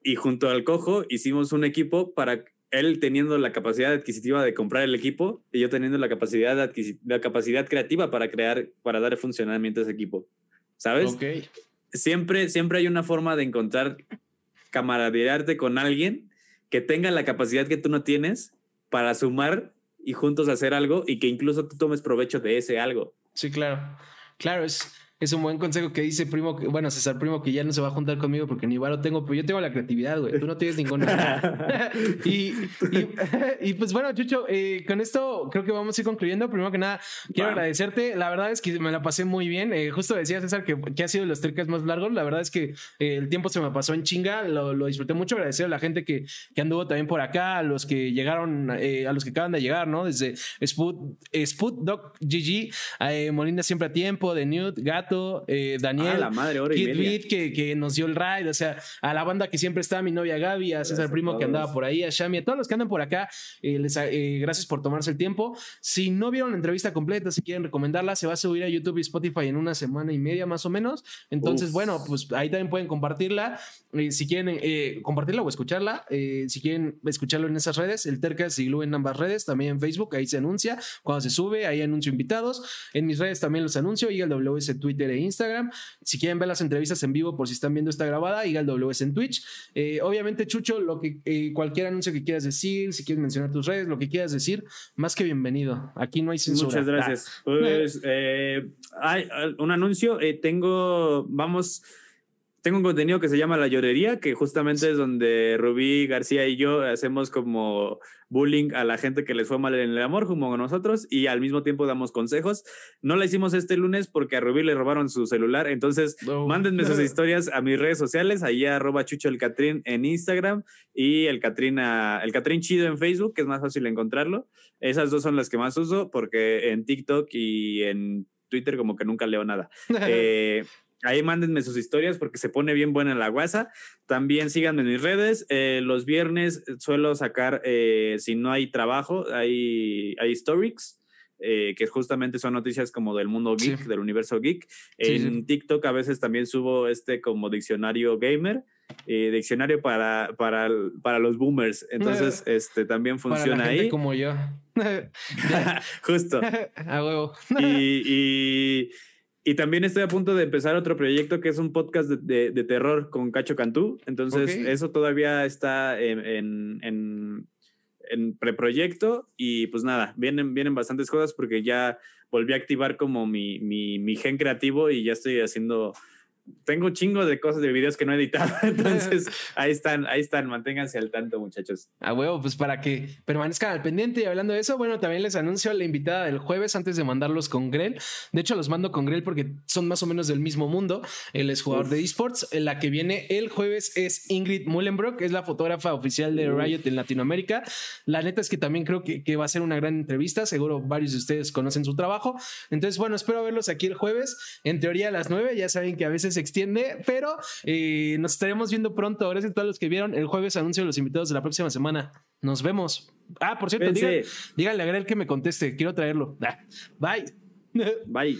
Y junto al cojo hicimos un equipo para él teniendo la capacidad adquisitiva de comprar el equipo y yo teniendo la capacidad, la capacidad creativa para crear, para dar funcionamiento a ese equipo. ¿Sabes? Siempre, siempre hay una forma de encontrar camaradearte con alguien que tenga la capacidad que tú no tienes para sumar y juntos hacer algo y que incluso tú tomes provecho de ese algo. Sí, claro. Claro, es, es un buen consejo que dice primo, que, bueno, César Primo, que ya no se va a juntar conmigo porque ni igual lo tengo, pero yo tengo la creatividad, güey. Tú no tienes ninguna. y, y, pues bueno, Chucho, eh, con esto creo que vamos a ir concluyendo. Primero que nada, quiero agradecerte. La verdad es que me la pasé muy bien. Eh, justo decía César que, que, ha sido los tricas más largos. La verdad es que eh, el tiempo se me pasó en chinga. Lo, lo, disfruté mucho. Agradecer a la gente que, que anduvo también por acá, a los que llegaron, a los que acaban de llegar, ¿no? Desde Sput, Sput Doc GG, Molina siempre a tiempo, de Newt, Gato. Eh, Daniel, la madre, Kid que, que, nos dio el ride, o sea, a la banda que siempre está, mi novia Gaby, a César Primo que andaba por ahí, a Shami, a todos los que andan por acá, eh, les, eh, gracias por tomarse el tiempo. Si no vieron la entrevista completa, si quieren recomendarla, se va a subir a YouTube y Spotify en una semana y media más o menos. Entonces, bueno, pues ahí también pueden compartirla. si quieren compartirla o escucharla, si quieren escucharlo en esas redes, el Terca se en ambas redes, también en Facebook, ahí se anuncia. Cuando se sube, ahí anuncio invitados. En mis redes también los anuncio y el WS Twitter de Instagram. Si quieren ver las entrevistas en vivo por si están viendo esta grabada, el WS en Twitch. Eh, obviamente, Chucho, lo que eh, cualquier anuncio que quieras decir, si quieres mencionar tus redes, lo que quieras decir, más que bienvenido. Aquí no hay censura. Muchas gracias. Ah. Pues eh, hay un anuncio. tengo, vamos tengo un contenido que se llama La Llorería, que justamente es donde Rubí García y yo hacemos como bullying a la gente que les fue mal en el amor, como nosotros, y al mismo tiempo damos consejos. No la hicimos este lunes porque a Rubí le robaron su celular, entonces mándenme sus historias a mis redes sociales, ahí arroba Chucho el Catrín en Instagram y el Catrín, el Catrín Chido en Facebook, que es más fácil encontrarlo. Esas dos son las que más uso porque en TikTok y en Twitter como que nunca leo nada. eh, Ahí mándenme sus historias porque se pone bien buena la guasa. También síganme en mis redes. Eh, los viernes suelo sacar, eh, si no hay trabajo, hay, hay stories, eh, que justamente son noticias como del mundo geek, del universo geek. en TikTok a veces también subo este como diccionario gamer. diccionario para, para, para los boomers. Entonces, este también funciona ahí. Como yo. Justo. A huevo. y y también estoy a punto de empezar otro proyecto que es un podcast de, de, terror con Cacho Cantú. Entonces, eso todavía está en, en, en, en, preproyecto. Y pues nada, vienen, vienen bastantes cosas porque ya volví a activar como mi, mi, mi gen creativo y ya estoy haciendo tengo un chingo de cosas de videos que no he editado. Entonces, ahí están, ahí están. Manténganse al tanto, muchachos. A huevo, pues para que permanezcan al pendiente. Y hablando de eso, bueno, también les anuncio la invitada del jueves antes de mandarlos con Grell. De hecho, los mando con Grell porque son más o menos del mismo mundo. Él es jugador de esports. La que viene el jueves es Ingrid Mullenbrock, es la fotógrafa oficial de Riot en Latinoamérica. La neta es que también creo que, que va a ser una gran entrevista. Seguro varios de ustedes conocen su trabajo. Entonces, bueno, espero verlos aquí el jueves. En teoría a las 9. Ya saben que a veces extiende, pero eh, nos estaremos viendo pronto. Gracias a todos los que vieron. El jueves anuncio los invitados de la próxima semana. Nos vemos. Ah, por cierto, díganle, a Grel que me conteste. Quiero traerlo. Bye. Bye.